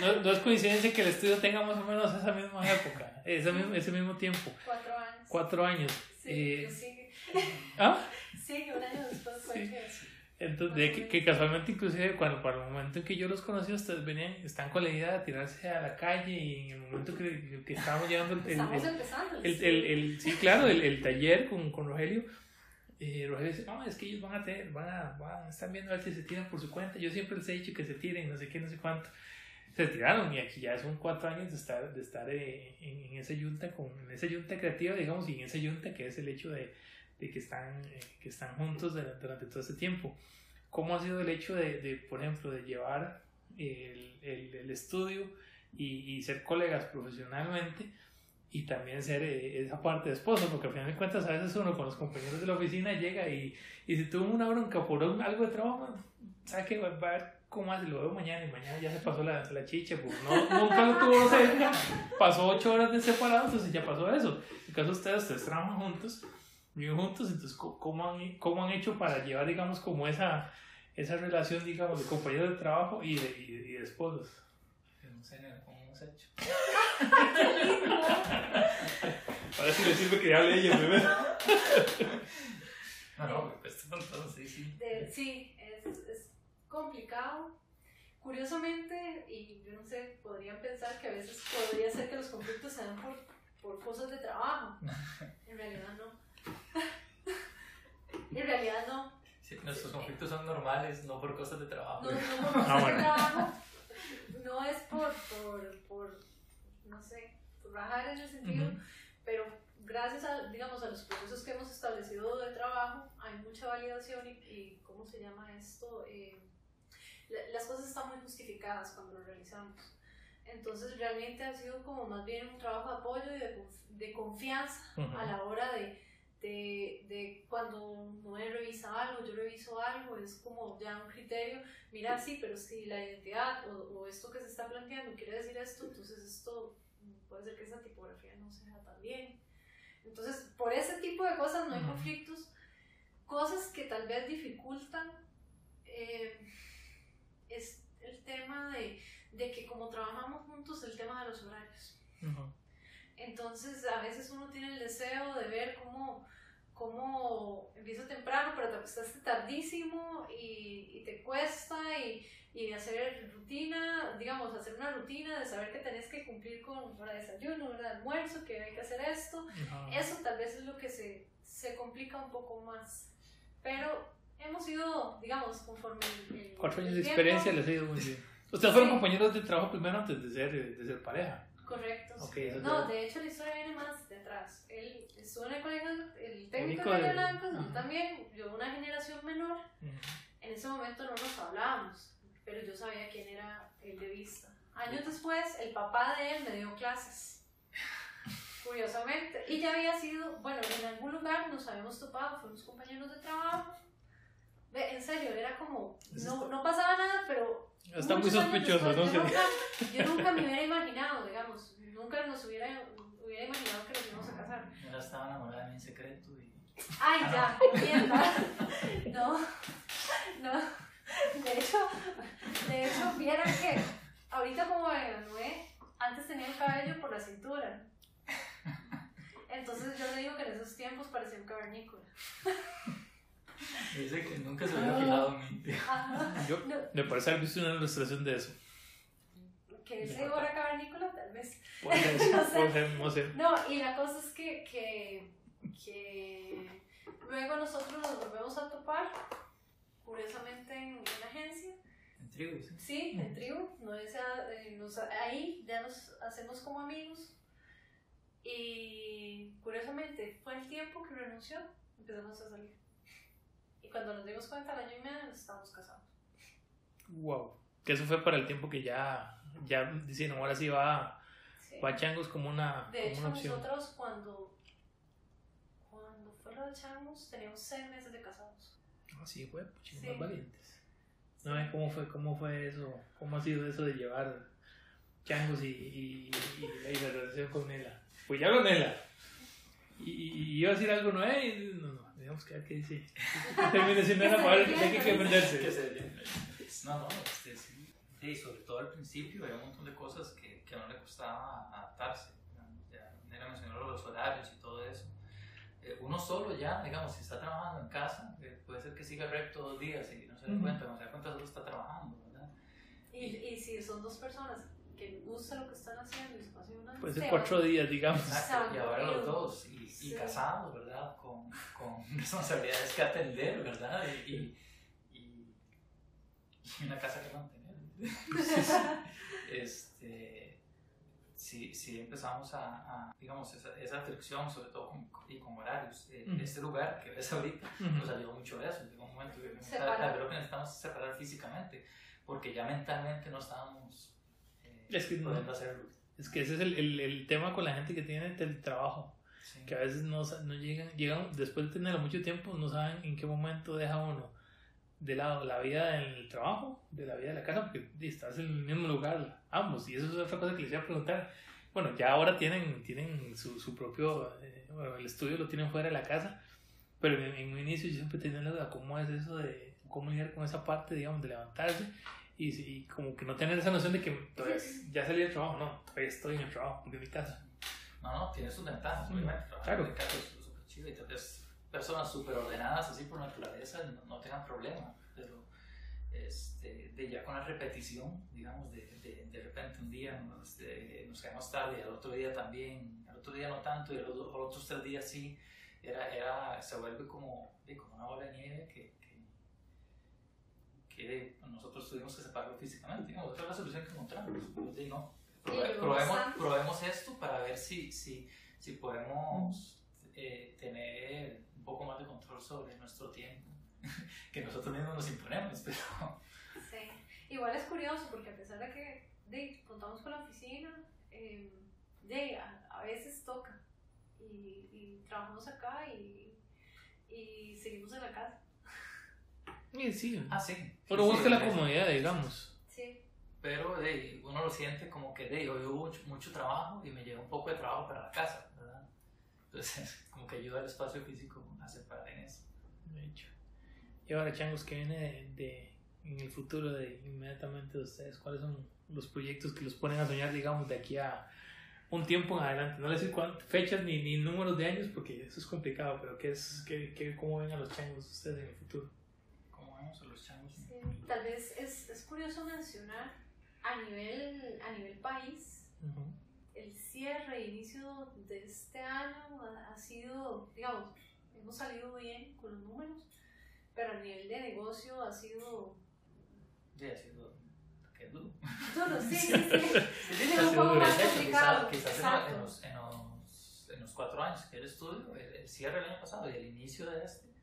No, no, es coincidencia que el estudio tenga más o menos esa misma época, ese mismo, ese mismo tiempo. Cuatro años. Cuatro años. Sí, eh. ¿Ah? Sí, un año después fue sí. Entonces, de que, que, casualmente, inclusive, cuando para el momento en que yo los conocí, ustedes venían, están con la idea de tirarse a la calle y en el momento que, que estábamos llevando el, el, el, el, sí, claro, el, taller con, con Rogelio, eh, Rogelio dice, no, es que ellos van a tener, van a, van, están viendo a ver si se tiran por su cuenta, yo siempre les he dicho que se tiren, no sé qué, no sé cuánto, se tiraron y aquí ya son cuatro años de estar, de estar eh, en, en, ese yunta, con, en ese yunta creativa, digamos, y en ese yunta que es el hecho de de que están, eh, que están juntos durante, todo este tiempo. ¿Cómo ha sido el hecho de, de por ejemplo, de llevar el, el, el estudio y, y, ser colegas profesionalmente y también ser eh, esa parte de esposo? Porque al final de cuentas a veces uno con los compañeros de la oficina llega y, y si tuvo una bronca por algo de trabajo, sabe que va a haber ¿cómo hace? Lo veo mañana y mañana ya se pasó la, la chicha, pues no, nunca lo tuvo cerca, pasó ocho horas de separados, entonces ya pasó eso. En caso ustedes, ustedes trabajan juntos, viven juntos, entonces ¿cómo han, cómo han hecho para llevar, digamos, como esa, esa relación, digamos, de compañeros de trabajo y de, y, y de esposos? Le sirve que ya hable ella primero. no, no, sí, sí. sí, es, es complicado. Curiosamente, y yo no sé, podrían pensar que a veces podría ser que los conflictos se dan por, por cosas de trabajo. En realidad no. en realidad no. Sí, nuestros conflictos son normales, no por cosas de trabajo. No, no por cosas Ah, de bueno. trabajo. No es por, por, por, no sé, por rajar en el sentido, pero gracias a, digamos, a los procesos que hemos establecido de trabajo, hay mucha validación y, y ¿cómo se llama esto? Eh, la- las cosas están muy justificadas cuando lo realizamos. Entonces realmente ha sido como más bien un trabajo de apoyo y de, conf- de confianza a la hora de, de, de cuando Noé revisa algo, yo reviso algo, es como ya un criterio, mira, sí, pero si la identidad o, o esto que se está planteando quiere decir esto, entonces esto puede ser que esa tipografía no sea tan bien. Entonces, por ese tipo de cosas no hay conflictos. Cosas que tal vez dificultan eh, es el tema de, de que como trabajamos juntos, el tema de los horarios. Ujú. Entonces, a veces uno tiene el deseo de ver cómo, cómo empieza temprano, pero te acostaste tardísimo y, y te cuesta y, y hacer rutina, digamos, hacer una rutina de saber que tenés que cumplir con hora de desayuno, hora de almuerzo, que hay que hacer esto. Eso tal vez es lo que se, se complica un poco más. Pero hemos ido, digamos, conforme el, Cuatro años de experiencia les ha ido muy bien. Ustedes fueron Sí. compañeros de trabajo primero antes de ser, de ser pareja. Correcto. Ok, sí. no, de hecho la historia viene más de atrás. Él estuvo en el colegio, el técnico de Blancos, yo también, yo una generación menor. Ujú. En ese momento no nos hablábamos, pero yo sabía quién era él de vista. Años después, el papá de él me dio clases. Curiosamente. Y ya había sido, bueno, en algún lugar nos habíamos topado, fuimos compañeros de trabajo. En serio, era como, no, no pasaba nada, pero Está muy sospechoso, después, ¿no? Yo sé. nunca, yo nunca me hubiera imaginado, digamos, nunca nos hubiera, hubiera imaginado que nos íbamos a casar. Yo estaba enamorada de mí en secreto y. Ay, ya, mierda. No, no. De hecho, de hecho, vieran que ahorita como me gradué, antes tenía el cabello por la cintura. Entonces yo le digo que en esos tiempos parecía un cavernícola. Dice que nunca se había fijado en mí. Yo No, me parece haber visto una ilustración de eso. que ese era cavernícola, tal vez. Puede ser, No sé. ser, no sé. No, y la cosa es que, que, que luego nosotros nos volvemos a topar, curiosamente en, la agencia. En tribu, sí. Sí, en tribu, no es a- eh, nos- ahí ya nos hacemos como amigos. Y curiosamente fue el tiempo que renunció, empezamos a salir. Y cuando nos dimos cuenta, al año y medio, nos estábamos casados. Wow. Que eso fue para el tiempo que ya, ya dijeron, ahora sí va, Sí. va Changos como una, De como hecho, una opción. nosotros cuando, cuando fue lo de Changos, teníamos seis meses de casados. Así fue, pues, Sí. más valientes. No es cómo fue, cómo fue eso, cómo ha sido eso de llevar Changos y, y, y, y la relación con Nela. Pues ya con Nela. Y, y, y iba a decir algo, ¿no? Eh, no, no, digamos que a ver qué dice. Termine siendo para ver que hay que Que aprenderse. se- No, no, este, sí. Sí, sobre todo al principio había un montón de cosas que, que no le costaba adaptarse. Ya Nela mencionó los horarios y todo eso. Eh, uno solo ya, digamos, si está trabajando en casa, eh, puede ser que siga recto dos días y no se da cuenta, no se da cuenta solo está trabajando, ¿verdad? Y, y si son dos personas que les gusta lo que están haciendo y se una Puede ser se cuatro días, digamos. Exacto, y ahora los dos, y, y Sí. casados, ¿verdad? Con, con responsabilidades que atender, ¿verdad? Y, y, y- y una casa que mantener. este, sí, sí empezamos a, a, digamos, esa, esa fricción, sobre todo con, y con horarios. Eh, Ujú. Este lugar que ves ahorita Ujú. nos ayudó mucho a eso. Llegó un momento que necesitamos es separar físicamente, porque ya mentalmente no estábamos Es que no-. Es que ese es el, el, el tema con la gente que tiene teletrabajo. Sí. que a veces no, no llegan, llegan, después de tenerlo mucho tiempo, no saben en qué momento deja uno de lado la vida en el trabajo, de la vida de la casa, porque estás en el mismo lugar ambos. Y eso es otra cosa que les iba a preguntar. Bueno, ya ahora tienen, tienen su, su propio, eh, bueno, el estudio lo tienen fuera de la casa, pero en, en un inicio yo siempre tenía la duda, ¿cómo es eso de cómo lidiar con esa parte, digamos, de levantarse? Y, y como que no tener esa noción de que todavía, ya salí del trabajo, no, todavía estoy en el trabajo, porque es mi casa. No, no, tiene sus ventajas, obviamente. Trabajar en casa es súper chido y vez personas súper ordenadas así por naturaleza no, no tengan problema, pero este, de ya con la repetición, digamos, de, de, de repente un día nos, de, nos quedamos tarde y al otro día también, al otro día no tanto y a los, otros tres días sí, era, era, se vuelve como, como una bola de nieve que, que, nosotros tuvimos que separarlo físicamente. Digamos, otra es la solución que encontramos. Pues, no, probemos, probemos, esto para ver si, si, si podemos eh, tener un poco más de control sobre nuestro tiempo, que nosotros mismos nos imponemos, pero... Sí, igual es curioso porque a pesar de que de, contamos con la oficina, eh, de, a, a, veces toca y, y trabajamos acá y, y, seguimos en la casa. Sí, sí. Ah, sí. Pero sí, busca sí, la comodidad, digamos. Sí. Pero de, uno lo siente como que de, hoy hubo mucho, mucho trabajo y me lleva un poco de trabajo para la casa, ¿verdad? Entonces, como que ayuda al espacio físico a separar en eso. De hecho. Y ahora, changos, que viene de, de, en el futuro de inmediatamente de ustedes? ¿Cuáles son los proyectos que los ponen a soñar, digamos, de aquí a un tiempo en adelante? No les decir fechas ni, ni números de años porque eso es complicado, pero ¿qué es, qué, qué, ¿cómo ven a los changos ustedes en el futuro? ¿Cómo vemos a los changos? Sí, tal vez es, es curioso mencionar a nivel, a nivel país. Uh -huh el cierre e inicio de este año ha, ha, sido, digamos, hemos salido bien con los números, pero a nivel de negocio ha sido... Sí, ha sido... ¿Qué duro? Duro, sí, sí, sí. sí un poco más complicado. Quizás, quizás en, los, en, los, en, los, cuatro años que el estudio, el, el cierre del año pasado y el inicio de este,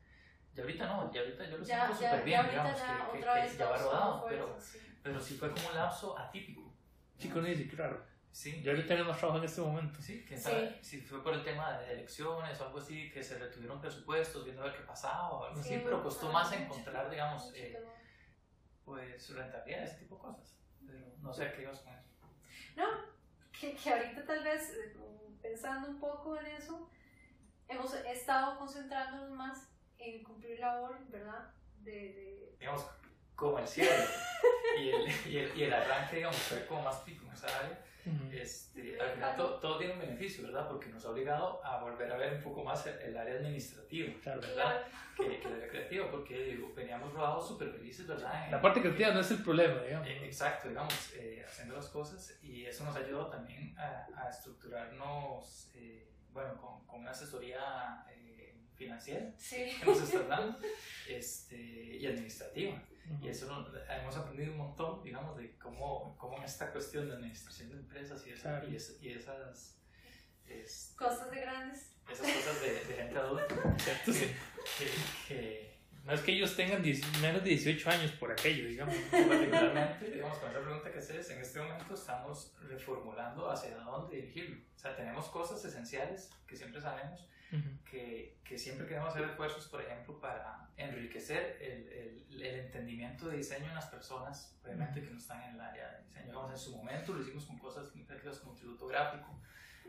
y ahorita no, y ahorita yo lo ya, siento súper bien, digamos, ya, que, otra que, vez que ya va rodado, fuerza, pero, sí. pero sí fue como un lapso atípico. Sí, con eso, claro. Sí. Yo ahorita tengo más trabajo en este momento. Sí, quién sabe sí. si fue por el tema de elecciones o algo así, que se retuvieron presupuestos, viendo a ver qué pasaba o algo sí, así, pero costó más mucho, encontrar, digamos, eh, pues rentabilidad, ese tipo de cosas. Pero no sé qué ibas con eso. No, que, que ahorita tal vez, eh, pensando un poco en eso, hemos estado concentrándonos más en cumplir labor, ¿verdad? De, de... Digamos, como el cierre y, el, y, el, y el arranque, digamos, fue como más pico en esa área. Uh -huh. este, al final todo, todo, tiene un beneficio, ¿verdad? Porque nos ha obligado a volver a ver un poco más el, el área administrativa, claro. ¿verdad? Que, que el área creativa, porque digo, veníamos rodados súper felices, ¿verdad? La parte creativa no es el problema, digamos. Eh, exacto, digamos, eh, haciendo las cosas y eso nos ha ayudado también a, a estructurarnos, eh, bueno, con, con, una asesoría eh, financiera sí. que nos está dando este, y administrativa. Y eso no, hemos aprendido un montón, digamos, de cómo, cómo esta cuestión de administración de empresas y, esa, claro. y, es, y, esas... Es, cosas de grandes. Esas cosas de, de gente adulta. que, que, que, no es que ellos tengan 10, menos de 18 años por aquello, digamos. Particularmente, digamos, con esa pregunta que haces, en este momento estamos reformulando hacia dónde dirigirlo. O sea, tenemos cosas esenciales que siempre sabemos, Uh -huh. que, que, siempre queremos hacer esfuerzos, por ejemplo, para enriquecer el, el, el entendimiento de diseño en las personas, obviamente uh -huh. que no están en el área de diseño. Digamos, en su momento lo hicimos con cosas muy prácticas como tributo gráfico,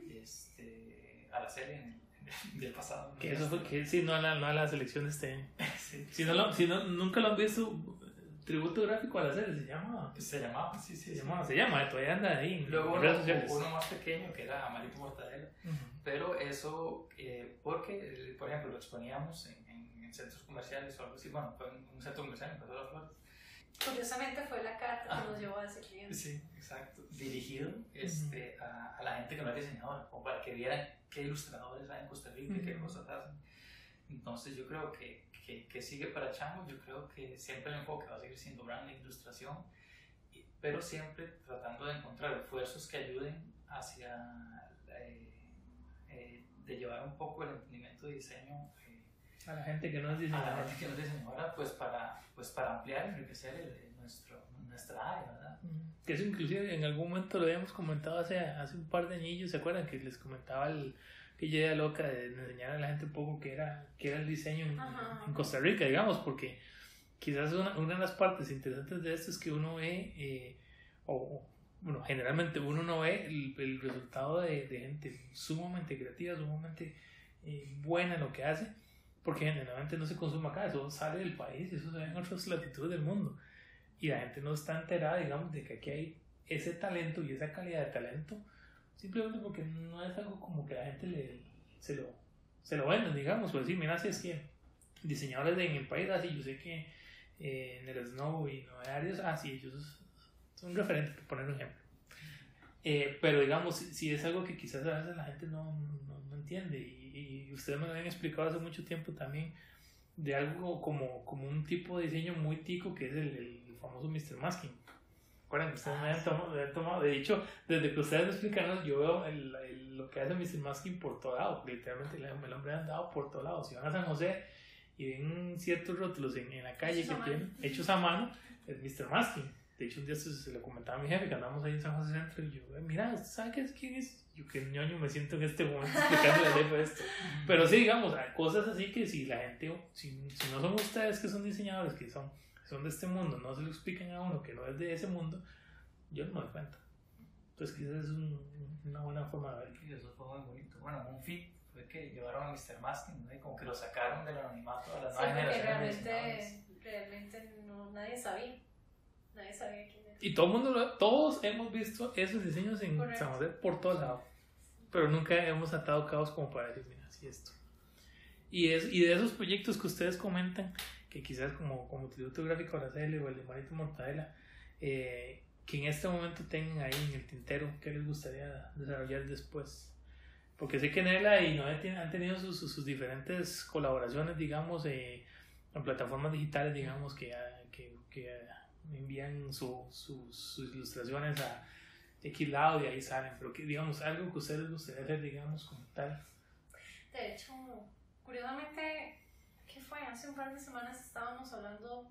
este, a la serie en, del pasado. Que eso fue que sí, no a la, no a la selección de este año. sí, si, no lo, si no, nunca lo han visto, tributo gráfico a la serie, se llama. Se llamaba, sí, sí. Se, llamaba, se llama, todavía anda ahí. Luego uno, uno, más pequeño que era Amarito Mortadela. Uh -huh. Pero eso, eh, porque, por ejemplo, lo exponíamos en, en, en, centros comerciales o algo así. Bueno, fue en un centro comercial en Paso de las Flores. Curiosamente fue la carta ah, que nos llevó a ese cliente. Sí, exacto. Dirigido este, uh -huh. a, a, la gente que no es diseñadora, como para que vieran qué ilustradores hay en Costa Rica y uh -huh. qué cosas hacen. Entonces, yo creo que, que, que, sigue para Chango. Yo creo que siempre el enfoque va a seguir siendo branding, ilustración, pero siempre tratando de encontrar esfuerzos que ayuden hacia. Eh, eh, de llevar un poco el entendimiento de diseño eh, a la gente que no es a diseñadora, la gente que no es diseñadora pues para, pues para ampliar y enriquecer el, nuestro, nuestra área, ¿verdad? Que eso inclusive en algún momento lo habíamos comentado hace, hace un par de años, ¿se acuerdan? Que les comentaba el, yo era loca de enseñar a la gente un poco qué era, qué era el diseño en, en, Costa Rica, digamos, porque quizás una, una, de las partes interesantes de esto es que uno ve, eh, o bueno, generalmente uno no ve el, el resultado de, de, gente sumamente creativa, sumamente eh, buena en lo que hace, porque generalmente no se consume acá, eso sale del país, eso se ve en otras latitudes del mundo. Y la gente no está enterada, digamos, de que aquí hay ese talento y esa calidad de talento, simplemente porque no es algo como que la gente le, se lo, se lo venden, digamos, pues sí, mira, si es que diseñadores de, en el país, así, yo sé que eh, en el Snow y Novedarios, así, ellos son referentes, por poner un ejemplo. Eh, pero digamos, si, es algo que quizás a veces la gente no, no, no entiende y, y, ustedes me lo han explicado hace mucho tiempo también de algo como, como un tipo de diseño muy tico que es el, el famoso Mr. Masking. Recuerden, ustedes me han tomado, me han tomado, de hecho, desde que ustedes me explicaron, yo veo el, el, lo que hace Mr. Masking por todo lado, literalmente el, hombre ha andado por todo lado. Si van a San José y ven ciertos rótulos en, en la calle que tienen hechos a mano, es Mr. Masking de hecho, un día se, se lo comentaba a mi jefe que andamos ahí en San José Centro y yo, mira, ¿sabes quién es? Yo que ñoño me siento en este momento explicando el jefe esto. Pero sí, digamos, hay cosas así que si la gente, si, si no son ustedes que son diseñadores, que son, son de este mundo, no se lo explican a uno que no es de ese mundo, yo no me doy cuenta. Entonces quizás es un, una buena forma de ver. Y eso fue muy bonito. Bueno, un fit fue que llevaron a Mr. Masking, ¿no? como que lo sacaron del anonimato a las sí, nuevas generaciones. Realmente, realmente no, nadie sabía. Nadie sabía quién era. Y todo el mundo, todos hemos visto esos diseños en Correcto. San José por todos lados. Pero nunca hemos atado cabos como para decir, mira, así esto. Y, es, y de esos proyectos que ustedes comentan, que quizás como, como Tributo Gráfico Araceli o el de Marito Mortadela, eh, que en este momento tengan ahí en el tintero, ¿qué les gustaría desarrollar después? Porque sé que Nela y Noé han tenido sus, sus, diferentes colaboraciones, digamos, eh, en plataformas digitales, digamos, que, que, que envían su, su, sus ilustraciones a X lado y ahí salen, pero que digamos algo que ustedes gustaría hacer, digamos, como tal. De hecho, curiosamente, ¿qué Hace un par de semanas estábamos hablando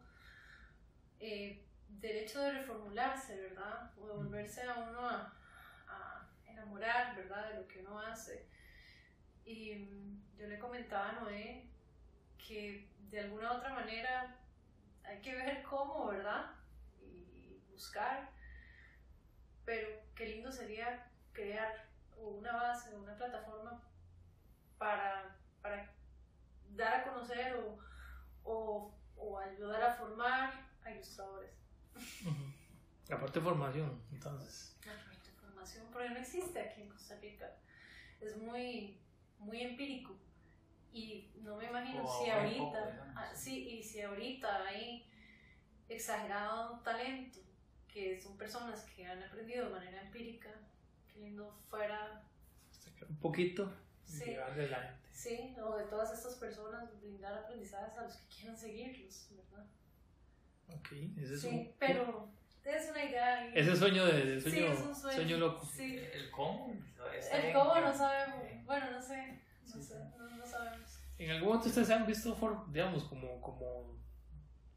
eh, del hecho de reformularse, ¿verdad? O de volverse a uno a, enamorar, ¿verdad? De lo que uno hace. Y mm, yo le comentaba a Noé que de alguna u otra manera hay que ver cómo, ¿verdad? buscar, pero qué lindo sería crear una base, una plataforma para, para dar a conocer o, o, o, ayudar a formar a ilustradores. La parte de formación, entonces. La parte de formación, porque no existe aquí en Costa Rica. Es muy, muy empírico. Y no me imagino si ahorita, ah, sí, y si ahorita hay exagerado talento que son personas que han aprendido de manera empírica, que lindo fuera... Un poquito, sí, llevarle la gente. Sí, o de todas estas personas, brindar aprendizajes a los que quieran seguirlos, ¿verdad? Ok, ese es sí, un... pero es una idea. Ese sueño de, sueño, sí, es un sueño, sueño loco. Sí. ¿El cómo? El cómo no sabemos. Bueno, no sé. No sí, sé, no, no, sabemos. En algún momento ustedes se han visto, for, digamos, como, como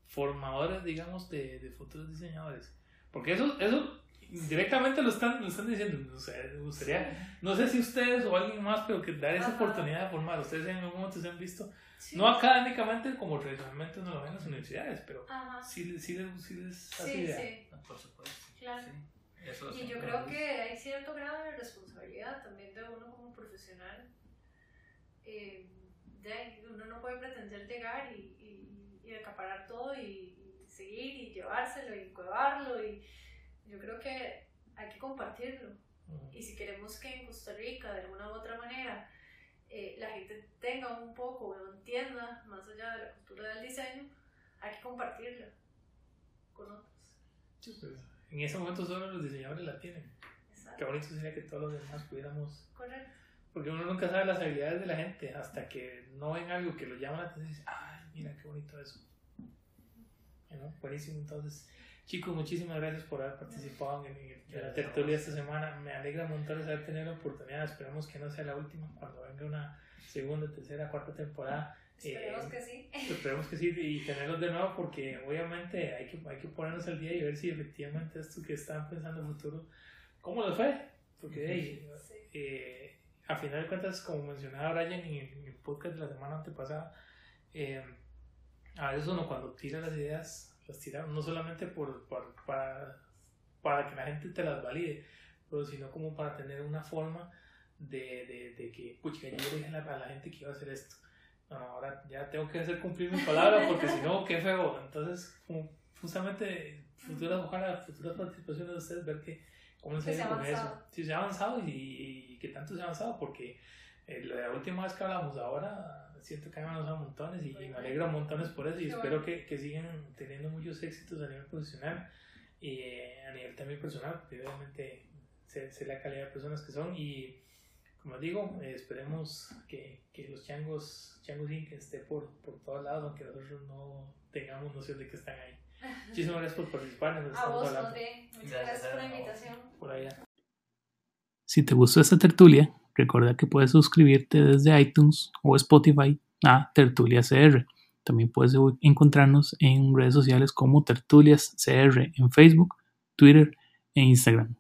formadores, digamos, de, de futuros diseñadores. Porque eso, eso directamente lo están, lo están diciendo. O sea, me gustaría, no sé si ustedes o alguien más, pero que dar esa Ajá. oportunidad de formar. Ustedes en algún momento se han visto, sí. no académicamente como tradicionalmente uno lo ven en las universidades, pero sí, sí, les, sí les hace sí, idea. Sí. Por supuesto. Claro. Sí. Eso y yo creo que hay cierto grado de responsabilidad también de uno como profesional. Eh, de, uno no puede pretender llegar y, y, y acaparar todo y, seguir y llevárselo y cuevarlo y yo creo que hay que compartirlo. Uh-huh. Y si queremos que en Costa Rica, de alguna u otra manera, eh, la gente tenga un poco o entienda más allá de la cultura del diseño, hay que compartirlo con otros. Pues, en ese momento solo los diseñadores la tienen. Exacto. Qué bonito sería que todos los demás pudiéramos. Correcto. Porque uno nunca sabe las habilidades de la gente hasta que no ven algo que lo llama la atención y dice, ay, mira qué bonito eso. ¿no? Buenísimo, entonces, chicos, muchísimas gracias por haber participado en, en, en la tertulia esta semana. Me alegra montones haber tenido la oportunidad. Esperemos que no sea la última cuando venga una segunda, tercera, cuarta temporada. Esperemos eh, que sí. Esperemos que sí y tenerlos de nuevo porque obviamente hay que, hay que ponernos al día y ver si efectivamente esto que están pensando en el futuro, ¿cómo les fue? Porque hey, sí. eh, a final de cuentas, como mencionaba Brian en el, en el podcast de la semana antepasada, eh, a veces uno cuando tira las ideas, las tira no solamente por, para, para que la gente te las valide, pero sino como para tener una forma de, de, de que, pucha, yo dije a la, gente que iba a hacer esto. No, ahora ya tengo que hacer cumplir mi palabra porque si no, qué feo. Entonces, justamente, futuras, ojalá, futuras participaciones de ustedes, ver que, cómo se ha con eso. Si se ha avanzado y, y, que tanto se ha avanzado, porque eh, la última vez que hablamos ahora, siento que han avanzado montones y, me alegro montones por eso y espero que, que, sigan teniendo muchos éxitos a nivel profesional y eh, a nivel también personal, porque obviamente sé, sé, la calidad de personas que son y como digo, eh, esperemos que, que, los changos, changos Inc. esté por, por todos lados, aunque nosotros no tengamos noción de que están ahí. Muchísimas gracias por participar. a vos, André. Muchas gracias, por la invitación. Por allá. Si te gustó esta tertulia, recuerda que puedes suscribirte desde iTunes o Spotify a Tertulia CR. También puedes encontrarnos en redes sociales como Tertulias CR en Facebook, Twitter e Instagram.